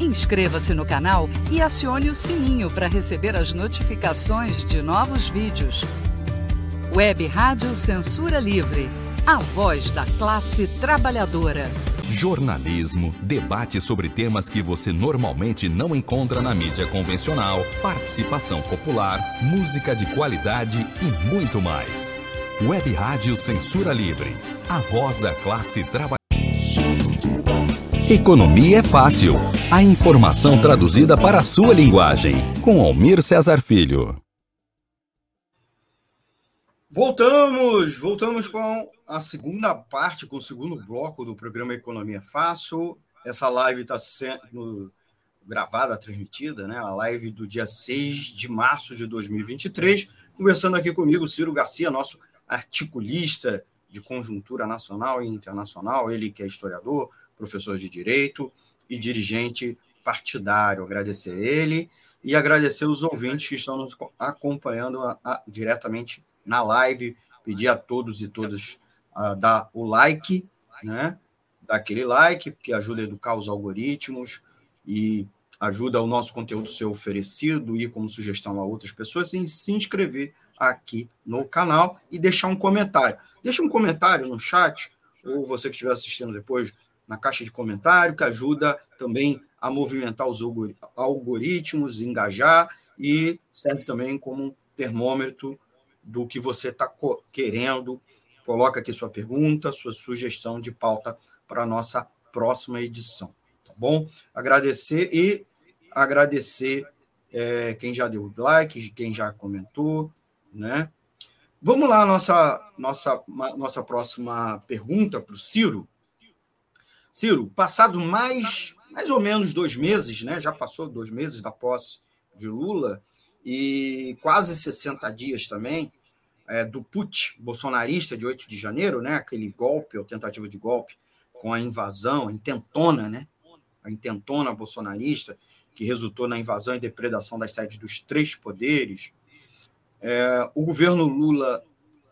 Inscreva-se no canal e acione o sininho para receber as notificações de novos vídeos. Web Rádio Censura Livre. A voz da classe trabalhadora. Jornalismo, debate sobre temas que você normalmente não encontra na mídia convencional, participação popular, música de qualidade e muito mais. Web Rádio Censura Livre, a voz da classe trabalhadora. Economia é fácil. A informação traduzida para a sua linguagem. Com Almir Cesar Filho. Voltamos, voltamos com a segunda parte, com o segundo bloco do programa Economia Fácil. Essa live está sendo gravada, transmitida, né? A live do dia 6 de março de 2023. Conversando aqui comigo, Ciro Garcia, nosso articulista de conjuntura nacional e internacional, ele que é historiador, professor de direito e dirigente partidário. Agradecer ele e agradecer os ouvintes que estão nos acompanhando a, a, diretamente na live, pedir a todos e todas a dar o like, né? Dar aquele like, que ajuda a educar os algoritmos e ajuda o nosso conteúdo ser oferecido e como sugestão a outras pessoas, e se inscrever aqui no canal e deixar um comentário. Deixa um comentário no chat, ou você que estiver assistindo depois, na caixa de comentário, que ajuda também a movimentar os algoritmos, engajar, e serve também como um termômetro do que você está querendo. Coloca aqui sua pergunta, sua sugestão de pauta para a nossa próxima edição. Tá bom? Agradecer e agradecer é, quem já deu like, quem já comentou, né? Vamos lá, nossa, nossa, nossa próxima pergunta para o Ciro. Ciro, passado mais, mais ou menos dois meses, né? Já passou dois meses da posse de Lula e quase 60 dias também é, do put bolsonarista de 8 de janeiro, né? aquele golpe, ou tentativa de golpe, com a invasão, a intentona, né? a intentona bolsonarista, que resultou na invasão e depredação das sedes dos três poderes, é, o governo Lula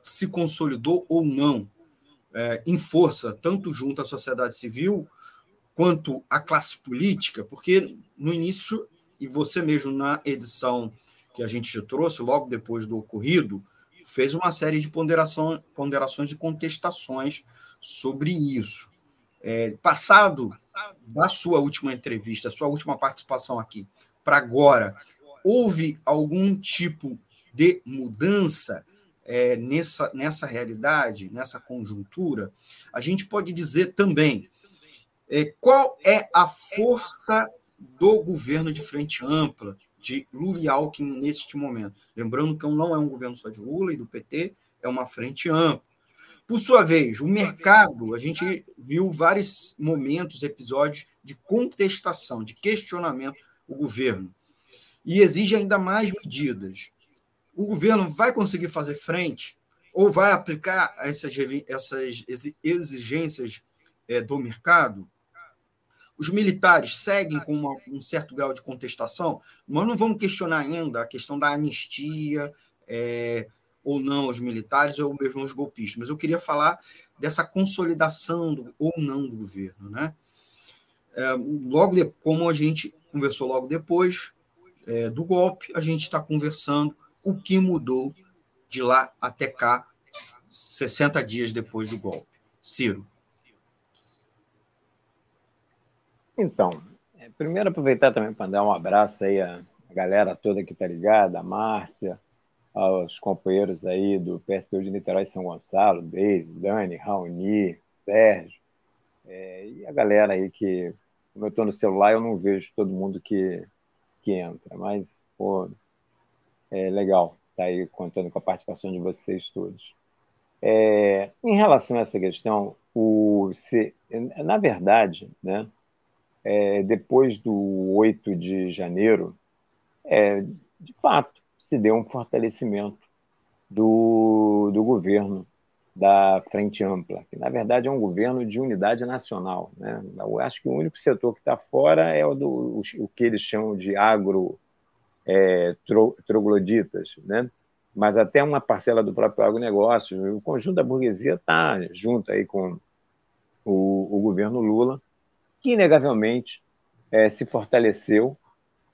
se consolidou ou não é, em força, tanto junto à sociedade civil quanto à classe política, porque no início, e você mesmo na edição que a gente te trouxe, logo depois do ocorrido, fez uma série de ponderação, ponderações e contestações sobre isso. É, passado da sua última entrevista, sua última participação aqui, para agora, houve algum tipo de mudança é, nessa, nessa realidade, nessa conjuntura? A gente pode dizer também é, qual é a força do governo de frente ampla de Lula e Alckmin neste momento. Lembrando que não é um governo só de Lula e do PT, é uma frente ampla. Por sua vez, o mercado, a gente viu vários momentos, episódios de contestação, de questionamento do governo. E exige ainda mais medidas. O governo vai conseguir fazer frente ou vai aplicar essas, essas exigências é, do mercado? Os militares seguem com uma, um certo grau de contestação. Nós não vamos questionar ainda a questão da anistia é, ou não aos militares ou mesmo aos golpistas, mas eu queria falar dessa consolidação do, ou não do governo. Né? É, logo de, como a gente conversou logo depois é, do golpe, a gente está conversando o que mudou de lá até cá, 60 dias depois do golpe. Ciro. Então, é, primeiro aproveitar também para dar um abraço aí à galera toda que está ligada, a Márcia, aos companheiros aí do PSTU de Niterói São Gonçalo, Deise, Dani, Raoni, Sérgio, é, e a galera aí que, como eu estou no celular, eu não vejo todo mundo que, que entra, mas, pô, é legal tá aí contando com a participação de vocês todos. É, em relação a essa questão, o, se, na verdade, né, é, depois do 8 de janeiro, é, de fato, se deu um fortalecimento do, do governo da Frente Ampla, que na verdade é um governo de unidade nacional. Né? Eu acho que o único setor que está fora é o, do, o, o, que eles chamam de agro é, tro, trogloditas, né? mas até uma parcela do próprio agronegócio, o conjunto da burguesia está junto aí com o, o, governo Lula, que inegavelmente é, se fortaleceu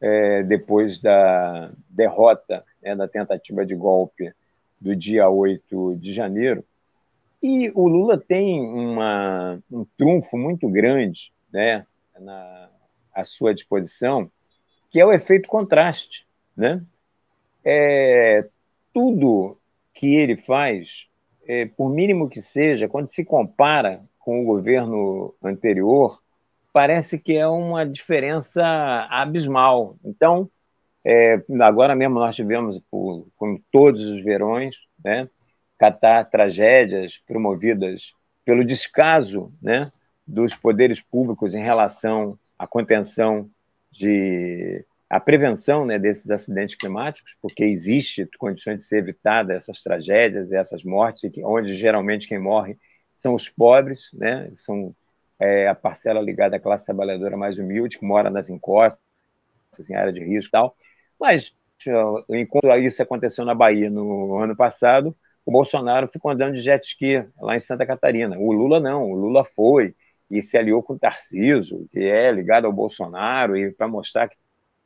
é, depois da derrota, né, da tentativa de golpe do dia 8 de janeiro, e o Lula tem uma, um trunfo muito grande né, na, à sua disposição, que é o efeito contraste. Né? É, tudo que ele faz, é, por mínimo que seja, quando se compara com o governo anterior, parece que é uma diferença abismal. Então, é, agora mesmo nós tivemos, por, com todos os verões, né, catar tragédias promovidas pelo descaso né, dos poderes públicos em relação à contenção de a prevenção né, desses acidentes climáticos, porque existe condições de ser evitada essas tragédias, essas mortes, onde geralmente quem morre são os pobres, né, são é, a parcela ligada à classe trabalhadora mais humilde, que mora nas encostas, em área de risco e tal. Mas, enquanto isso aconteceu na Bahia no ano passado, o Bolsonaro ficou andando de jet ski lá em Santa Catarina. O Lula não, o Lula foi e se aliou com o Tarciso, que é ligado ao Bolsonaro, e para mostrar que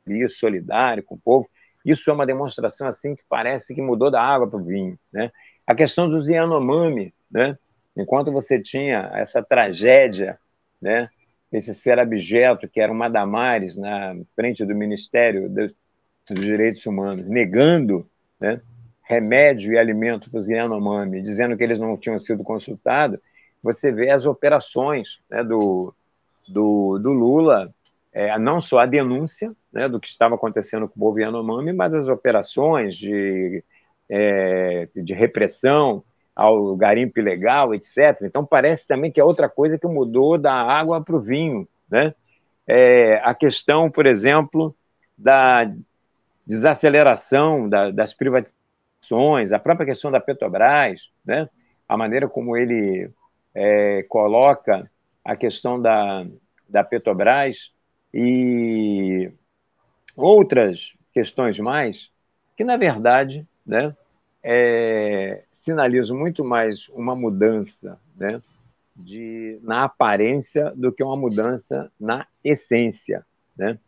é solidário com o povo. Isso é uma demonstração assim que parece que mudou da água para o vinho. Né? A questão dos Yanomami, né? enquanto você tinha essa tragédia, né? esse ser abjeto que era uma Damares na frente do Ministério dos Direitos Humanos, negando né? remédio e alimento para os Yanomami, dizendo que eles não tinham sido consultados, você vê as operações né, do, do, do, Lula, é, não só a denúncia né, do que estava acontecendo com o povo Yanomami, mas as operações de, é, de repressão ao garimpo ilegal, etc. Então, parece também que é outra coisa que mudou da água para o vinho. Né? É, a questão, por exemplo, da desaceleração da, das privatizações a própria questão da Petrobras, né? a maneira como ele é, coloca a questão da, da Petrobras e outras questões mais, que, na verdade, né, é, sinalizam muito mais uma mudança né, de, na aparência do que uma mudança na essência. Né?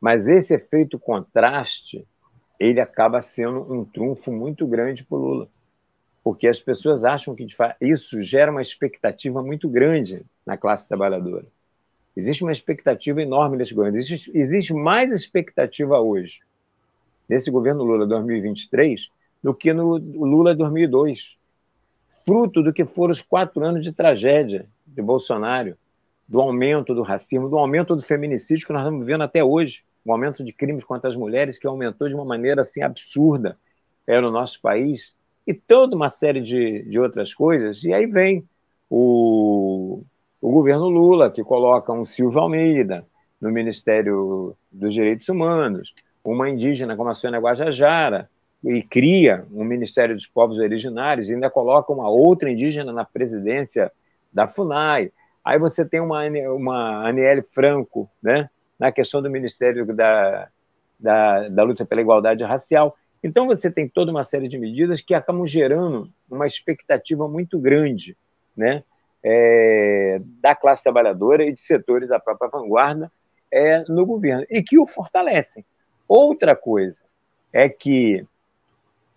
Mas esse efeito contraste ele acaba sendo um trunfo muito grande para o Lula. Porque as pessoas acham que isso gera uma expectativa muito grande na classe trabalhadora. Existe uma expectativa enorme nesse governo. Existe, existe mais expectativa hoje, nesse governo Lula 2023, do que no Lula 2002. Fruto do que foram os quatro anos de tragédia de Bolsonaro, do aumento do racismo, do aumento do feminicídio que nós estamos vendo até hoje o aumento de crimes contra as mulheres que aumentou de uma maneira assim absurda é, no nosso país e toda uma série de, de outras coisas. E aí vem o, o governo Lula, que coloca um Silvio Almeida no Ministério dos Direitos Humanos, uma indígena como a Sônia Guajajara, e cria um Ministério dos Povos Originários, e ainda coloca uma outra indígena na presidência da FUNAI. Aí você tem uma, uma Aniele Franco, né, na questão do Ministério da, da, da luta pela igualdade racial. Então, você tem toda uma série de medidas que acabam gerando uma expectativa muito grande né, é, da classe trabalhadora e de setores da própria vanguarda é, no governo, e que o fortalecem. Outra coisa é que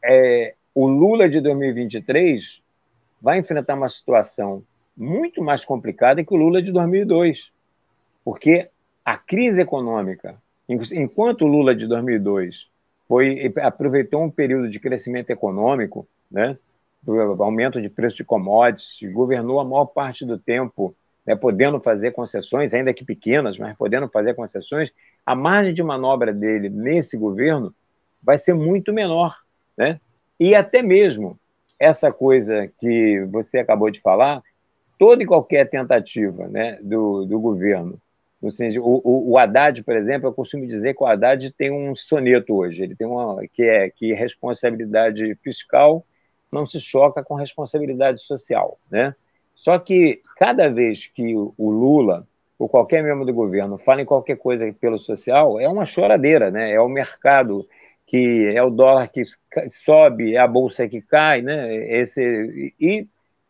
é, o Lula de 2023 vai enfrentar uma situação muito mais complicada que o Lula de 2002, porque a crise econômica, enquanto o Lula de 2002 foi, aproveitou um período de crescimento econômico, né, do aumento de preço de commodities, governou a maior parte do tempo né, podendo fazer concessões, ainda que pequenas, mas podendo fazer concessões, a margem de manobra dele nesse governo vai ser muito menor. Né? E até mesmo essa coisa que você acabou de falar, toda e qualquer tentativa né, do, do governo o, o, o Haddad, por exemplo, eu costumo dizer que o Haddad tem um soneto hoje, ele tem uma que é que responsabilidade fiscal não se choca com responsabilidade social, né? Só que cada vez que o Lula ou qualquer membro do governo fala em qualquer coisa pelo social, é uma choradeira, né? É o mercado que é o dólar que sobe, é a bolsa que cai, né? Esse e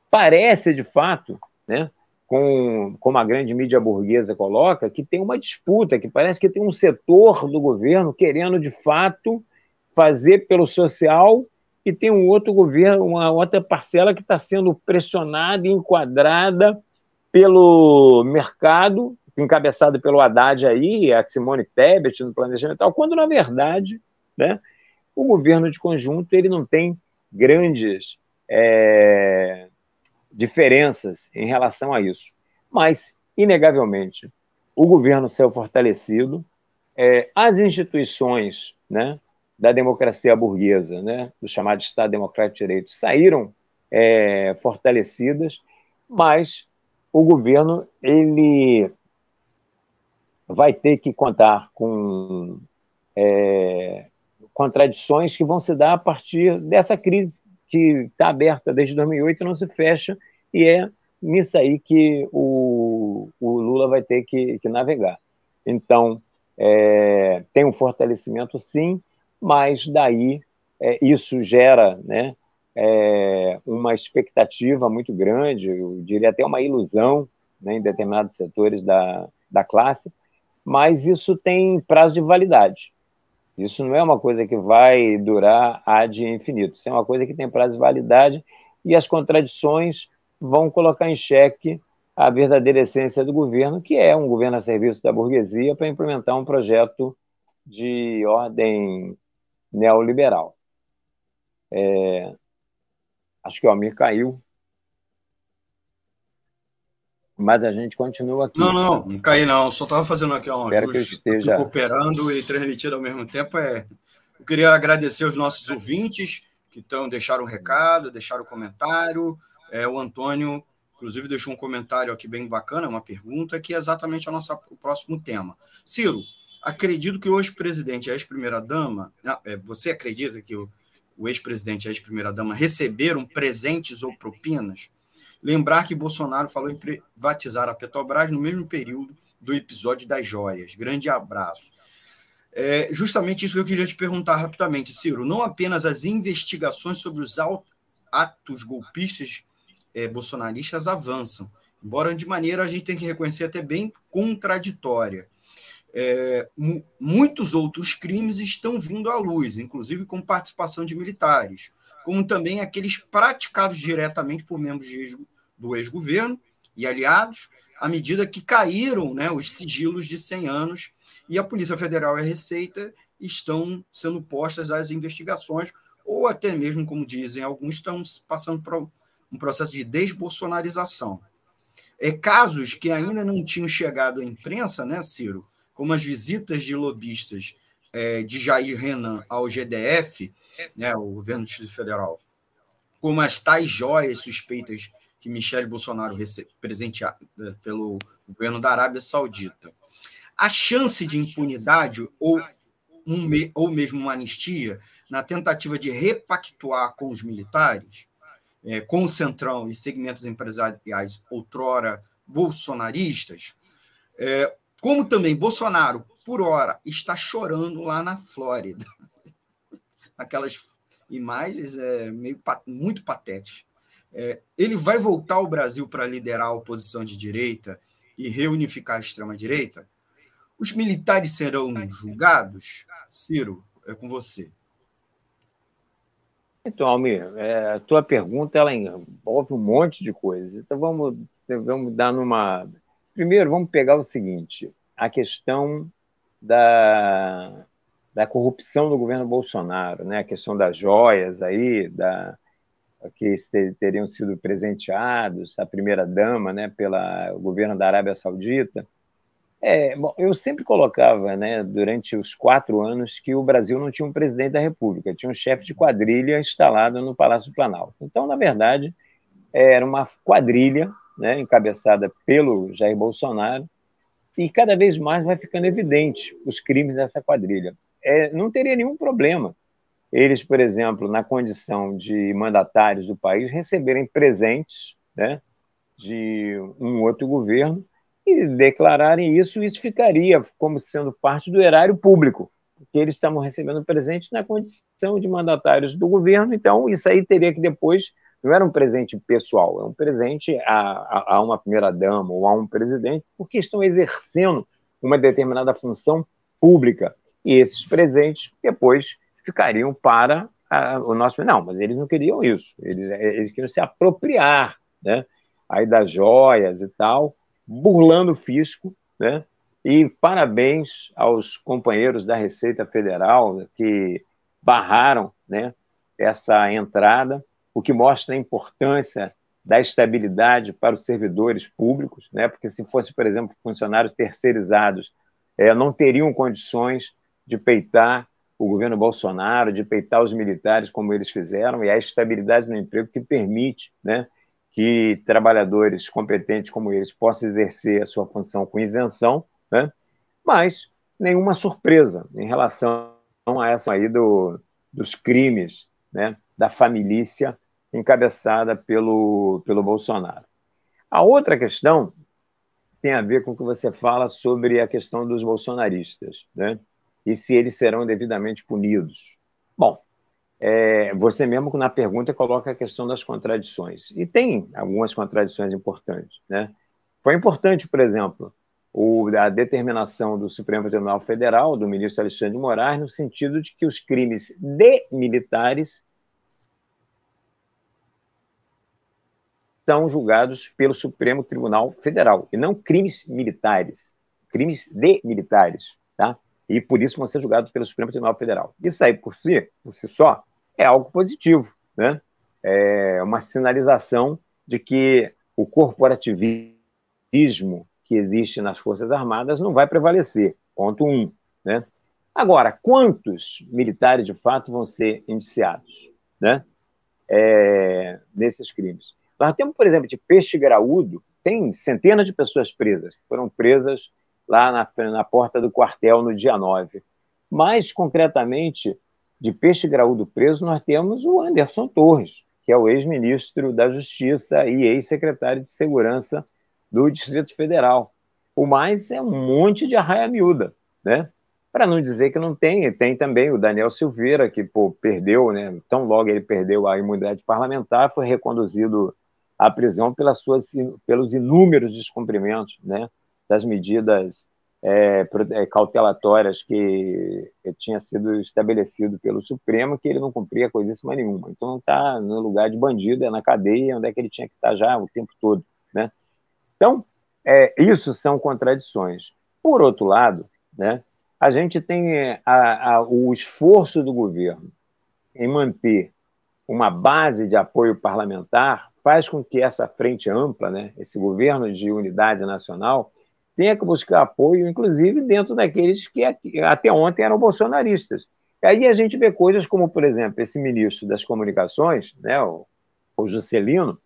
parece de fato, né? Com, como a grande mídia burguesa coloca, que tem uma disputa, que parece que tem um setor do governo querendo de fato fazer pelo social e tem um outro governo, uma outra parcela que está sendo pressionada e enquadrada pelo mercado, encabeçado pelo Haddad aí, a Simone Tebet no planejamento tal, quando na verdade, né, o governo de conjunto ele não tem grandes é, diferenças em relação a isso. Mas, inegavelmente, o governo saiu fortalecido, é, as instituições, né, da democracia burguesa, né, do chamado Estado Democrático de Direito, saíram é, fortalecidas, mas o governo ele vai ter que contar com é, contradições que vão se dar a partir dessa crise que está aberta desde 2008 e não se fecha, e é nisso aí que o, o Lula vai ter que, que navegar. Então, é, tem um fortalecimento, sim, mas daí é, isso gera né, é, uma expectativa muito grande, eu diria até uma ilusão né, em determinados setores da, da classe, mas isso tem prazo de validade. Isso não é uma coisa que vai durar ad infinito, isso é uma coisa que tem prazo de validade e as contradições vão colocar em xeque a verdadeira essência do governo, que é um governo a serviço da burguesia para implementar um projeto de ordem neoliberal. É, acho que o Almir caiu. Mas a gente continua aqui. Não, não, não caí não. Só estava fazendo aqui um Espero ajuste, que eu esteja... cooperando e transmitindo ao mesmo tempo. É... Eu queria agradecer os nossos ouvintes que estão, deixaram um recado, deixaram um comentário. É, o Antônio, inclusive, deixou um comentário aqui bem bacana, uma pergunta, que é exatamente a nossa, o próximo tema. Ciro, acredito que o ex-presidente e a ex-primeira-dama, é, você acredita que o, o ex-presidente e a ex-primeira-dama receberam presentes ou propinas? Lembrar que Bolsonaro falou em privatizar a Petrobras no mesmo período do episódio das joias. Grande abraço. É justamente isso que eu queria te perguntar rapidamente, Ciro. Não apenas as investigações sobre os atos golpistas é, bolsonaristas avançam, embora de maneira a gente tem que reconhecer até bem contraditória é, muitos outros crimes estão vindo à luz, inclusive com participação de militares, como também aqueles praticados diretamente por membros ex, do ex-governo e aliados, à medida que caíram né, os sigilos de 100 anos e a Polícia Federal e a Receita estão sendo postas às investigações, ou até mesmo, como dizem alguns, estão passando por um processo de desbolsonarização. É, casos que ainda não tinham chegado à imprensa, né, Ciro, como as visitas de lobistas é, de Jair Renan ao GDF, né, o governo do Distrito Federal, como as tais joias suspeitas que Michele Bolsonaro presenteada pelo governo da Arábia Saudita. A chance de impunidade ou, um, ou mesmo uma anistia na tentativa de repactuar com os militares, é, com o Centrão e segmentos empresariais outrora bolsonaristas, é, como também Bolsonaro, por hora, está chorando lá na Flórida. Aquelas imagens é, meio, muito patéticas. É, ele vai voltar ao Brasil para liderar a oposição de direita e reunificar a extrema-direita? Os militares serão julgados? Ciro, é com você. Então, Almir, é, a tua pergunta ela envolve um monte de coisas. Então, vamos, vamos dar numa Primeiro, vamos pegar o seguinte: a questão da, da corrupção do governo Bolsonaro, né? a questão das joias aí, da, que teriam sido presenteados, a primeira-dama, né, pelo governo da Arábia Saudita. É, bom, eu sempre colocava, né, durante os quatro anos, que o Brasil não tinha um presidente da República, tinha um chefe de quadrilha instalado no Palácio do Planalto. Então, na verdade, era uma quadrilha né, encabeçada pelo Jair Bolsonaro, e cada vez mais vai ficando evidente os crimes dessa quadrilha. É, não teria nenhum problema eles, por exemplo, na condição de mandatários do país, receberem presentes né, de um outro governo e declararem isso, isso ficaria como sendo parte do erário público, porque eles estavam recebendo presentes na condição de mandatários do governo, então isso aí teria que depois, não era um presente pessoal, é um presente a, a uma primeira-dama ou a um presidente, porque estão exercendo uma determinada função pública. E esses presentes depois ficariam para a, o nosso. Não, mas eles não queriam isso. Eles, eles queriam se apropriar né, aí das joias e tal, burlando o fisco. Né? E parabéns aos companheiros da Receita Federal que barraram né, essa entrada, o que mostra a importância da estabilidade para os servidores públicos, né? porque se fosse, por exemplo, funcionários terceirizados, é, não teriam condições de peitar o governo Bolsonaro, de peitar os militares como eles fizeram, e a estabilidade no emprego que permite né, que trabalhadores competentes como eles possam exercer a sua função com isenção, né, mas nenhuma surpresa em relação a essa aí do, dos crimes né, da família encabeçada pelo, pelo Bolsonaro. A outra questão tem a ver com o que você fala sobre a questão dos bolsonaristas. Né? E se eles serão devidamente punidos. Bom, é, você mesmo na pergunta coloca a questão das contradições. E tem algumas contradições importantes. Né? Foi importante, por exemplo, o, a determinação do Supremo Tribunal Federal, do ministro Alexandre de Moraes, no sentido de que os crimes de militares são julgados pelo Supremo Tribunal Federal, e não crimes militares, crimes de militares, tá? E por isso vão ser julgados pelo Supremo Tribunal Federal. Isso aí, por si, por si só, é algo positivo, né? É uma sinalização de que o corporativismo que existe nas Forças Armadas não vai prevalecer. Ponto um, né? Agora, quantos militares de fato vão ser indiciados, né? É, nesses crimes? Nós temos, por exemplo, de peixe graúdo, tem centenas de pessoas presas, foram presas lá na, na porta do quartel no dia 9. Mais concretamente, de peixe graúdo preso, nós temos o Anderson Torres, que é o ex-ministro da Justiça e ex-secretário de Segurança do Distrito Federal. O mais é um monte de arraia miúda, né? Para não dizer que não tem, tem também o Daniel Silveira, que pô, perdeu, né? Tão logo ele perdeu a imunidade parlamentar, foi reconduzido à prisão pelas suas, pelos inúmeros descumprimentos, né? Das medidas é, é, cautelatórias que tinha sido estabelecido pelo Supremo, que ele não cumpria coisíssima nenhuma. Então está no lugar de bandido, é na cadeia, onde é que ele tinha que estar já o tempo todo. Né? Então, é, isso são contradições. Por outro lado, né, a gente tem é, a, a, o esforço do governo em manter uma base de apoio parlamentar faz com que essa frente ampla, né, esse governo de unidade nacional, tenha que buscar apoio, inclusive dentro daqueles que até ontem eram bolsonaristas. E aí a gente vê coisas como, por exemplo, esse ministro das Comunicações, né, o, o Juscelino,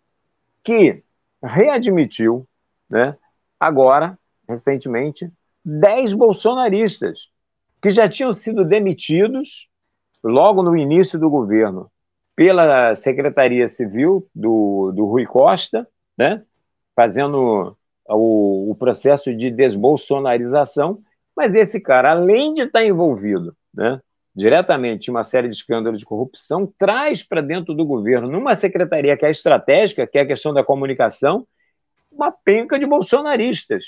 que readmitiu, né, agora, recentemente, 10 bolsonaristas que já tinham sido demitidos logo no início do governo pela Secretaria Civil do, do Rui Costa, né, fazendo o, o processo de desbolsonarização, mas esse cara, além de estar envolvido né, diretamente em uma série de escândalos de corrupção, traz para dentro do governo, numa secretaria que é estratégica, que é a questão da comunicação, uma penca de bolsonaristas.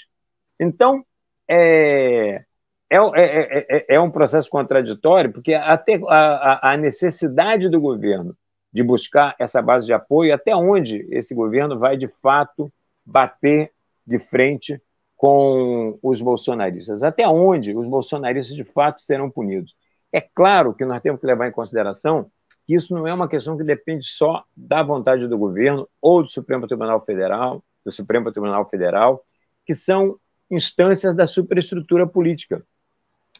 Então, é, é, é, é, um processo contraditório, porque até a, a necessidade do governo de buscar essa base de apoio, até onde esse governo vai de fato bater de frente com os bolsonaristas. Até onde os bolsonaristas de fato serão punidos? É claro que nós temos que levar em consideração que isso não é uma questão que depende só da vontade do governo ou do Supremo Tribunal Federal, do Supremo Tribunal Federal, que são instâncias da superestrutura política.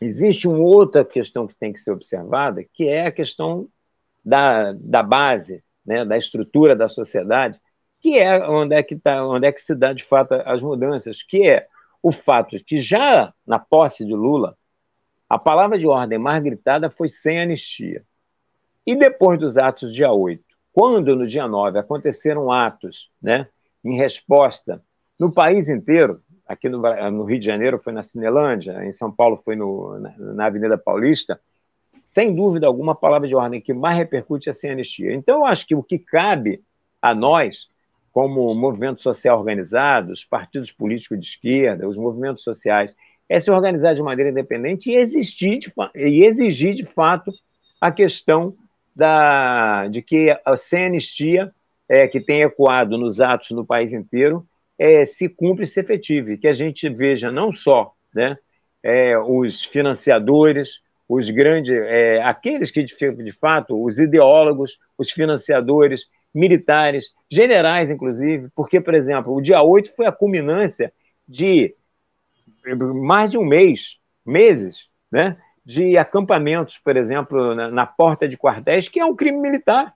Existe uma outra questão que tem que ser observada, que é a questão da, da base, né, da estrutura da sociedade, que é onde é que tá, onde é que se dá de fato as mudanças, que é o fato de que já na posse de Lula, a palavra de ordem mais gritada foi sem anistia. E depois dos atos dia 8, quando no dia 9 aconteceram atos né, em resposta no país inteiro, aqui no, no, Rio de Janeiro foi na Cinelândia, em São Paulo foi no, na, na, Avenida Paulista, sem dúvida alguma, a palavra de ordem que mais repercute é sem anistia. Então, eu acho que o que cabe a nós, como movimento social organizado, os partidos políticos de esquerda, os movimentos sociais, é se organizar de maneira independente e, existir de, e exigir, de fato, a questão da, de que a sem anistia, é, que tem ecoado nos atos no país inteiro, é, se cumpre e se efetive, que a gente veja não só né, é, os financiadores, os grandes, é, aqueles que de, de fato, os ideólogos, os financiadores, militares, generais, inclusive, porque, por exemplo, o dia 8 foi a culminância de mais de um mês, meses, né, de acampamentos, por exemplo, na, na porta de quartéis, que é um crime militar.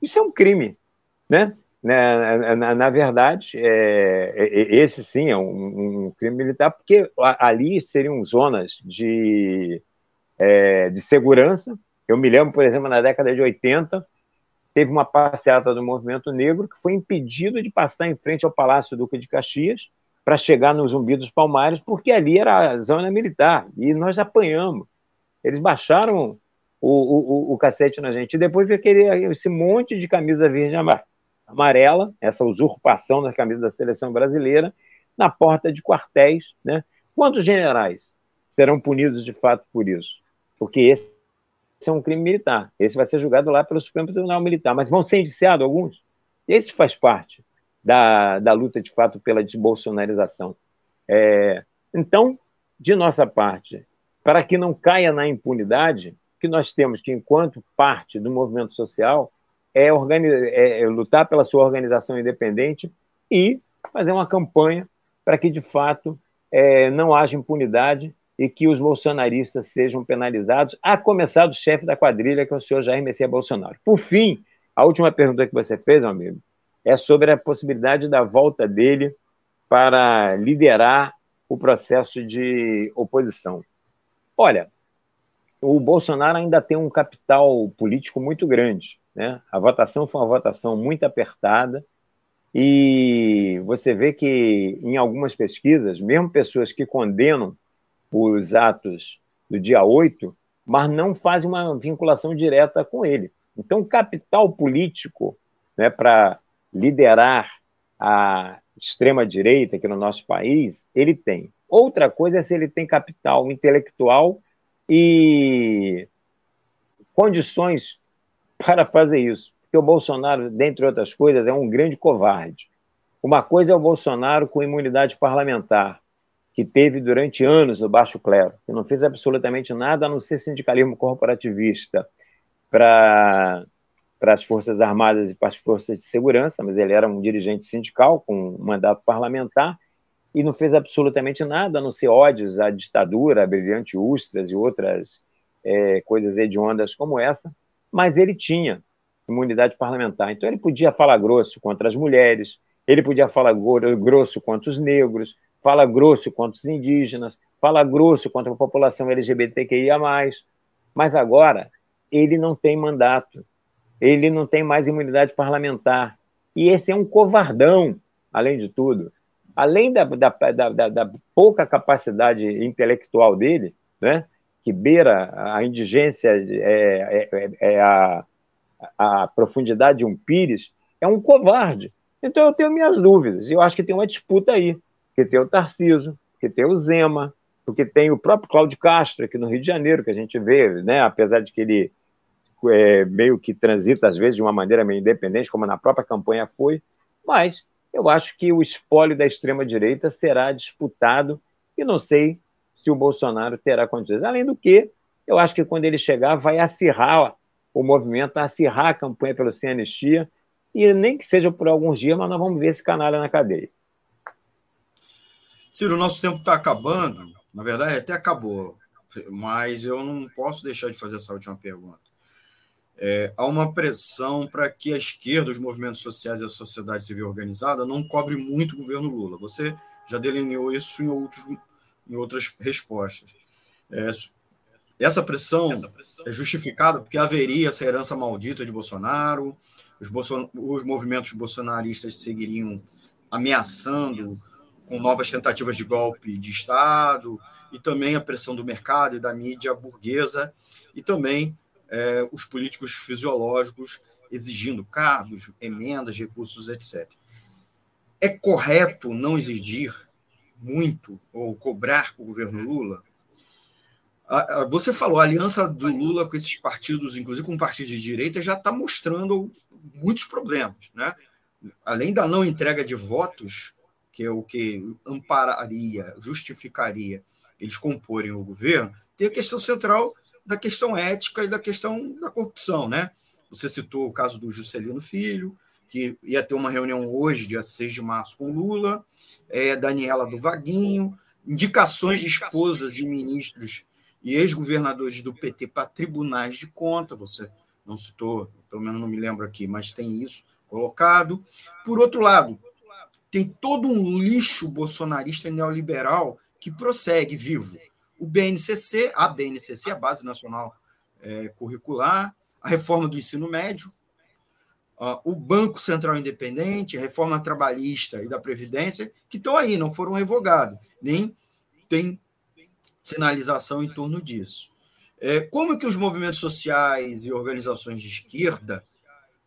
Isso é um crime, né? Na, na, na verdade, é, é, é, esse sim é um, um, crime militar, porque ali seriam zonas de, é, de segurança. Eu me lembro, por exemplo, na década de 80, teve uma passeata do movimento negro que foi impedido de passar em frente ao Palácio Duque de Caxias para chegar no Zumbi dos Palmares, porque ali era a zona militar, e nós apanhamos. Eles baixaram o, o, o, cacete na gente, e depois veio aquele, esse monte de camisa verde amarela amarela, essa usurpação da camisa da seleção brasileira, na porta de quartéis. Né? Quantos generais serão punidos de fato por isso? Porque esse é um crime militar. Esse vai ser julgado lá pelo Supremo Tribunal Militar. Mas vão ser indiciados alguns? Esse faz parte da, da luta, de fato, pela desbolsonarização. É, então, de nossa parte, para que não caia na impunidade, que nós temos que, enquanto parte do movimento social, é, é, é lutar pela sua organização independente e fazer uma campanha para que, de fato, é, não haja impunidade e que os bolsonaristas sejam penalizados, a começar do chefe da quadrilha, que é o senhor Jair Messias Bolsonaro. Por fim, a última pergunta que você fez, meu amigo, é sobre a possibilidade da volta dele para liderar o processo de oposição. Olha, o Bolsonaro ainda tem um capital político muito grande. Né? A votação foi uma votação muito apertada e você vê que em algumas pesquisas, mesmo pessoas que condenam os atos do dia 8, mas não fazem uma vinculação direta com ele. Então, capital político né, para liderar a extrema-direita aqui no nosso país, ele tem. Outra coisa é se ele tem capital intelectual e condições para fazer isso. Porque o Bolsonaro, dentre outras coisas, é um grande covarde. Uma coisa é o Bolsonaro com imunidade parlamentar, que teve durante anos no baixo clero, que não fez absolutamente nada a não ser sindicalismo corporativista para para as Forças Armadas e para as Forças de Segurança, mas ele era um dirigente sindical com um mandato parlamentar e não fez absolutamente nada a não ser ódios à ditadura, à brilhante Ustras e outras é, coisas hediondas como essa mas ele tinha imunidade parlamentar. Então ele podia falar grosso contra as mulheres, ele podia falar grosso contra os negros, fala grosso contra os indígenas, fala grosso contra a população LGBTQIA+, mas agora ele não tem mandato, ele não tem mais imunidade parlamentar. E esse é um covardão, além de tudo. Além da, da, da, da pouca capacidade intelectual dele, né? que beira a indigência, é, é, é a, a profundidade de um pires, é um covarde. Então eu tenho minhas dúvidas. Eu acho que tem uma disputa aí, que tem o Tarciso, que tem o Zema, porque tem o próprio Cláudio Castro aqui no Rio de Janeiro, que a gente vê, né, apesar de que ele é, meio que transita às vezes de uma maneira meio independente, como na própria campanha foi, mas eu acho que o espólio da extrema-direita será disputado e não sei se o Bolsonaro terá condições. Além do que, eu acho que quando ele chegar, vai acirrar o movimento, acirrar a campanha pelo sem anistia, e nem que seja por alguns dias, mas nós vamos ver esse canalha na cadeia. Ciro, o nosso tempo está acabando. Na verdade, até acabou, mas eu não posso deixar de fazer essa última pergunta. É, há uma pressão para que a esquerda, os movimentos sociais e a sociedade civil organizada não cobre muito o governo Lula. Você já delineou isso em outros em outras respostas. É, Essa pressão é justificada porque haveria essa herança maldita de Bolsonaro, os, Bolson... os movimentos bolsonaristas seguiriam ameaçando com novas tentativas de golpe de Estado, e também a pressão do mercado e da mídia burguesa, e também é, os políticos fisiológicos exigindo cargos, emendas, recursos, etc. É correto não exigir muito ou cobrar o governo Lula? Você falou, a aliança do Lula com esses partidos, inclusive com o partido de direita, já está mostrando muitos problemas. Né? Além da não entrega de votos, que é o que ampararia, justificaria eles comporem o governo, tem a questão central da questão ética e da questão da corrupção. Né? Você citou o caso do Juscelino Filho, que ia ter uma reunião hoje, dia 6 de março, com Lula, é, Daniela do Vaguinho, indicações de esposas e ministros e ex-governadores do PT para tribunais de conta, você não citou, pelo menos não me lembro aqui, mas tem isso colocado. Por outro lado, tem todo um lixo bolsonarista e neoliberal que prossegue vivo. O BNCC, a BNCC, a Base Nacional é, Curricular, a reforma do ensino médio, o Banco Central Independente, a reforma trabalhista e da Previdência, que estão aí, não foram revogados, nem tem sinalização em torno disso. É, como que os movimentos sociais e organizações de esquerda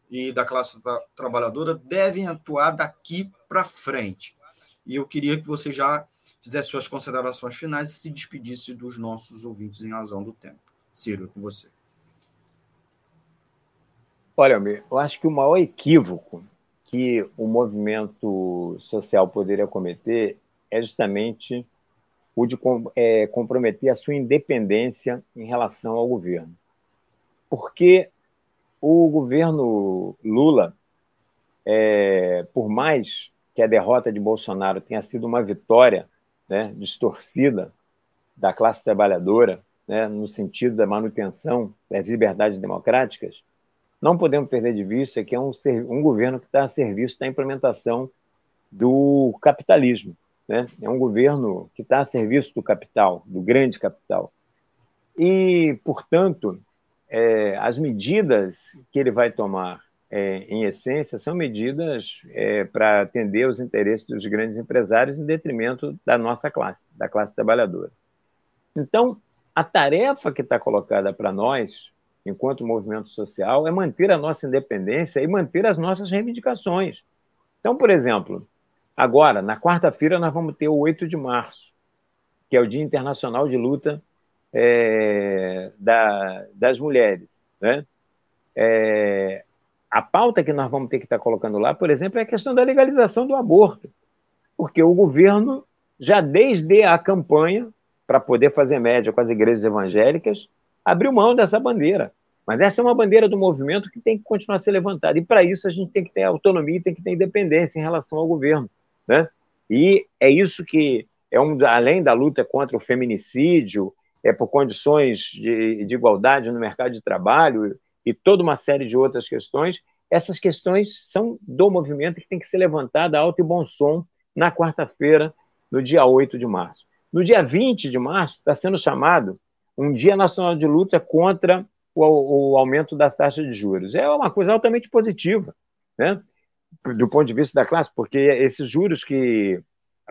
e da classe tra trabalhadora devem atuar daqui para frente? E eu queria que você já fizesse suas considerações finais e se despedisse dos nossos ouvintes em razão do tempo. Ciro, com você. Olha, eu acho que o maior equívoco que o movimento social poderia cometer é justamente o de é, comprometer a sua independência em relação ao governo. Porque o governo Lula, é, por mais que a derrota de Bolsonaro tenha sido uma vitória né, distorcida da classe trabalhadora, né, no sentido da manutenção das liberdades democráticas, não podemos perder de vista que é um, um governo que está a serviço da implementação do capitalismo. Né? É um governo que está a serviço do capital, do grande capital. E, portanto, é, as medidas que ele vai tomar, é, em essência, são medidas é, para atender os interesses dos grandes empresários em detrimento da nossa classe, da classe trabalhadora. Então, a tarefa que está colocada para nós, enquanto movimento social, é manter a nossa independência e manter as nossas reivindicações. Então, por exemplo, Agora, na quarta-feira, nós vamos ter o 8 de março, que é o Dia Internacional de Luta é, da, das Mulheres. Né? É, a pauta que nós vamos ter que estar colocando lá, por exemplo, é a questão da legalização do aborto, porque o governo, já desde a campanha, para poder fazer média com as igrejas evangélicas, abriu mão dessa bandeira. Mas essa é uma bandeira do movimento que tem que continuar a ser levantada. E para isso a gente tem que ter autonomia tem que ter independência em relação ao governo. Né? E é isso que é um, além da luta contra o feminicídio, é por condições de, de igualdade no mercado de trabalho e toda uma série de outras questões, essas questões são do movimento que tem que ser levantada alto e bom som na quarta-feira, no dia 8 de março. No dia 20 de março, está sendo chamado um Dia Nacional de Luta contra o, o aumento das taxas de juros. É uma coisa altamente positiva. Né? do ponto de vista da classe, porque esses juros que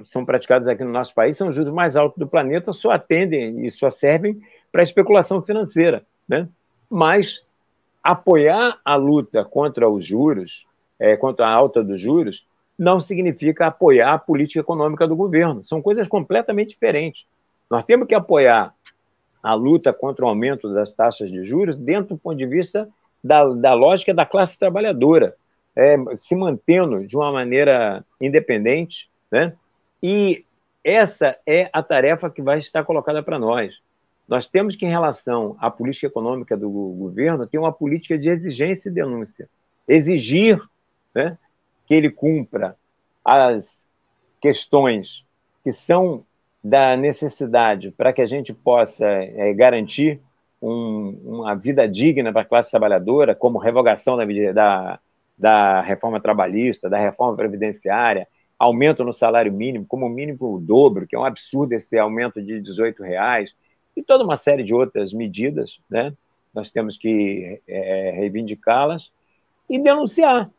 são praticados aqui no nosso país são os juros mais altos do planeta, só atendem e só servem para especulação financeira. Né? Mas apoiar a luta contra os juros, é, contra a alta dos juros, não significa apoiar a política econômica do governo. São coisas completamente diferentes. Nós temos que apoiar a luta contra o aumento das taxas de juros dentro do ponto de vista da, da lógica da classe trabalhadora é, se mantendo de uma maneira independente, né? E essa é a tarefa que vai estar colocada para nós. Nós temos que, em relação à política econômica do governo, ter uma política de exigência e denúncia. Exigir né, que ele cumpra as questões que são da necessidade para que a gente possa é, garantir um, uma vida digna para a classe trabalhadora, como revogação da, da da reforma trabalhista, da reforma previdenciária, aumento no salário mínimo, como mínimo o dobro, que é um absurdo esse aumento de R$ reais, e toda uma série de outras medidas, né? Nós temos que é, reivindicá-las e denunciar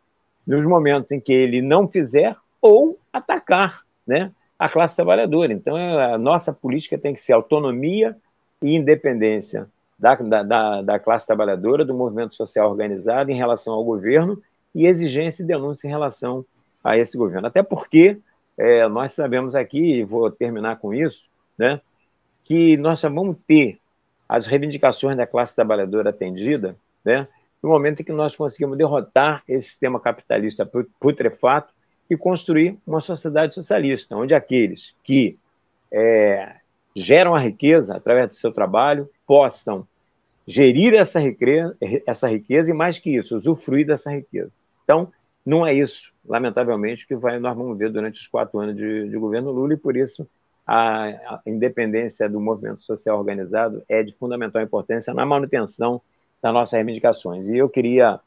nos momentos em que ele não fizer ou atacar, né? A classe trabalhadora. Então, a nossa política tem que ser autonomia e independência da, da, da classe trabalhadora, do movimento social organizado em relação ao governo e exigência e denúncia em relação a esse governo. Até porque é, nós sabemos aqui, e vou terminar com isso, né, que nós vamos ter as reivindicações da classe trabalhadora atendida né, no momento em que nós conseguimos derrotar esse sistema capitalista putrefato e construir uma sociedade socialista, onde aqueles que é, geram a riqueza através do seu trabalho possam gerir essa riqueza, essa riqueza e, mais que isso, usufruir dessa riqueza. Então, não é isso, lamentavelmente, que vai, nós vamos ver durante os quatro anos de, de governo Lula, e por isso a, independência do movimento social organizado é de fundamental importância na manutenção das nossas reivindicações. E eu queria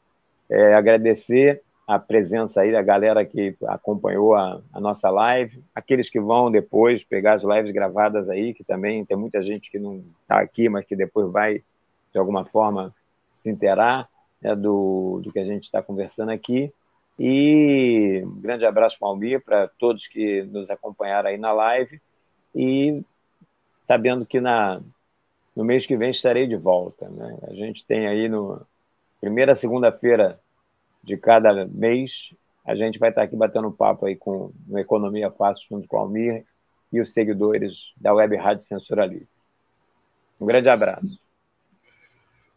é, agradecer a presença aí da galera que acompanhou a, a, nossa live, aqueles que vão depois pegar as lives gravadas aí, que também tem muita gente que não está aqui, mas que depois vai, de alguma forma, se interar né, do, do que a gente está conversando aqui. E um grande abraço para Almir, para todos que nos acompanharam aí na live. E sabendo que na, no mês que vem estarei de volta. Né? A gente tem aí no primeira segunda-feira de cada mês, a gente vai estar aqui batendo papo aí com no Economia Fácil junto com o Almir e os seguidores da Web Rádio Censura Livre. Um grande abraço.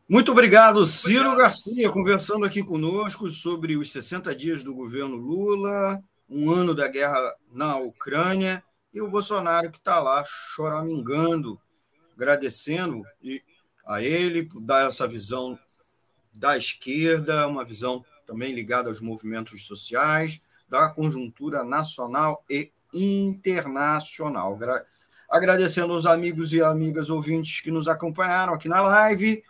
Muito obrigado, Ciro Garcia, conversando aqui conosco sobre os 60 dias do governo Lula, um ano da guerra na Ucrânia e o Bolsonaro que está lá choramingando, agradecendo a ele por dar essa visão da esquerda, uma visão também ligada aos movimentos sociais, da conjuntura nacional e internacional. Agradecendo aos amigos e amigas ouvintes que nos acompanharam aqui na live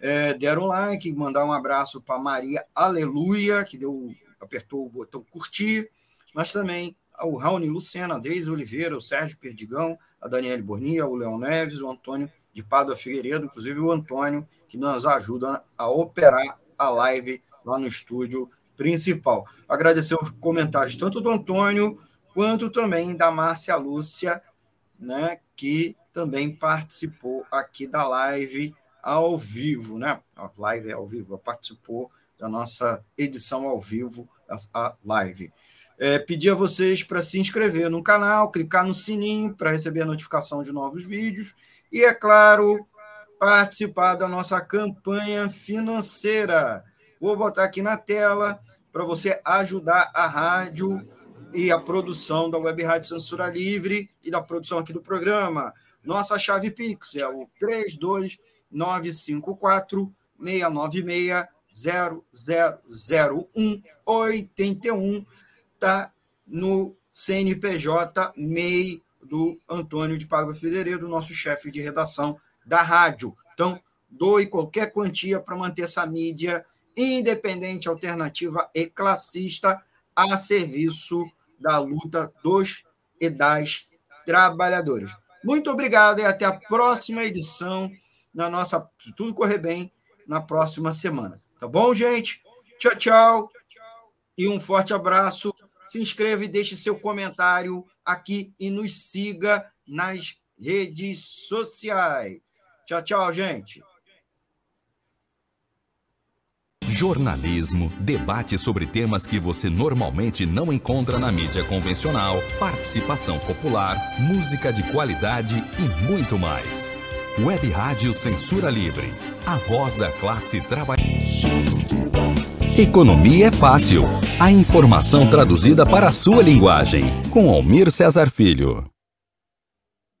é, deram like, mandar um abraço para Maria Aleluia, que deu, apertou o botão curtir, mas também ao Raoni Lucena, a Deise Oliveira, o Sérgio Perdigão, a Daniele Bornia, o Leão Neves, o Antônio de Pádua Figueiredo, inclusive o Antônio, que nos ajuda a operar a live lá no estúdio principal. Agradecer os comentários tanto do Antônio quanto também da Márcia Lúcia, né, que também participou aqui da live ao vivo, né? A live é ao vivo, participou da nossa edição ao vivo, a live. É, pedir a vocês para se inscrever no canal, clicar no sininho para receber a notificação de novos vídeos e, é claro, participar da nossa campanha financeira. Vou botar aqui na tela para você ajudar a rádio e a produção da Web Rádio Censura Livre e da produção aqui do programa. Nossa chave Pix é o 32 954 696 0001 81 tá no CNPJ MEI do Antônio de Pádua Figueiredo, nosso chefe de redação da rádio. Então, doe qualquer quantia para manter essa mídia independente, alternativa e classista a serviço da luta dos e das trabalhadores. Muito obrigado e até a próxima edição na nossa, se tudo correr bem, na próxima semana. Tá bom, gente? Tchau, tchau. E um forte abraço. Se inscreva e deixe seu comentário aqui e nos siga nas redes sociais. Tchau, tchau, gente. Jornalismo, debate sobre temas que você normalmente não encontra na mídia convencional, participação popular, música de qualidade e muito mais. Web Rádio Censura Livre, a voz da classe trabalhadora. Economia é fácil. A informação traduzida para a sua linguagem. Com Almir Cesar Filho.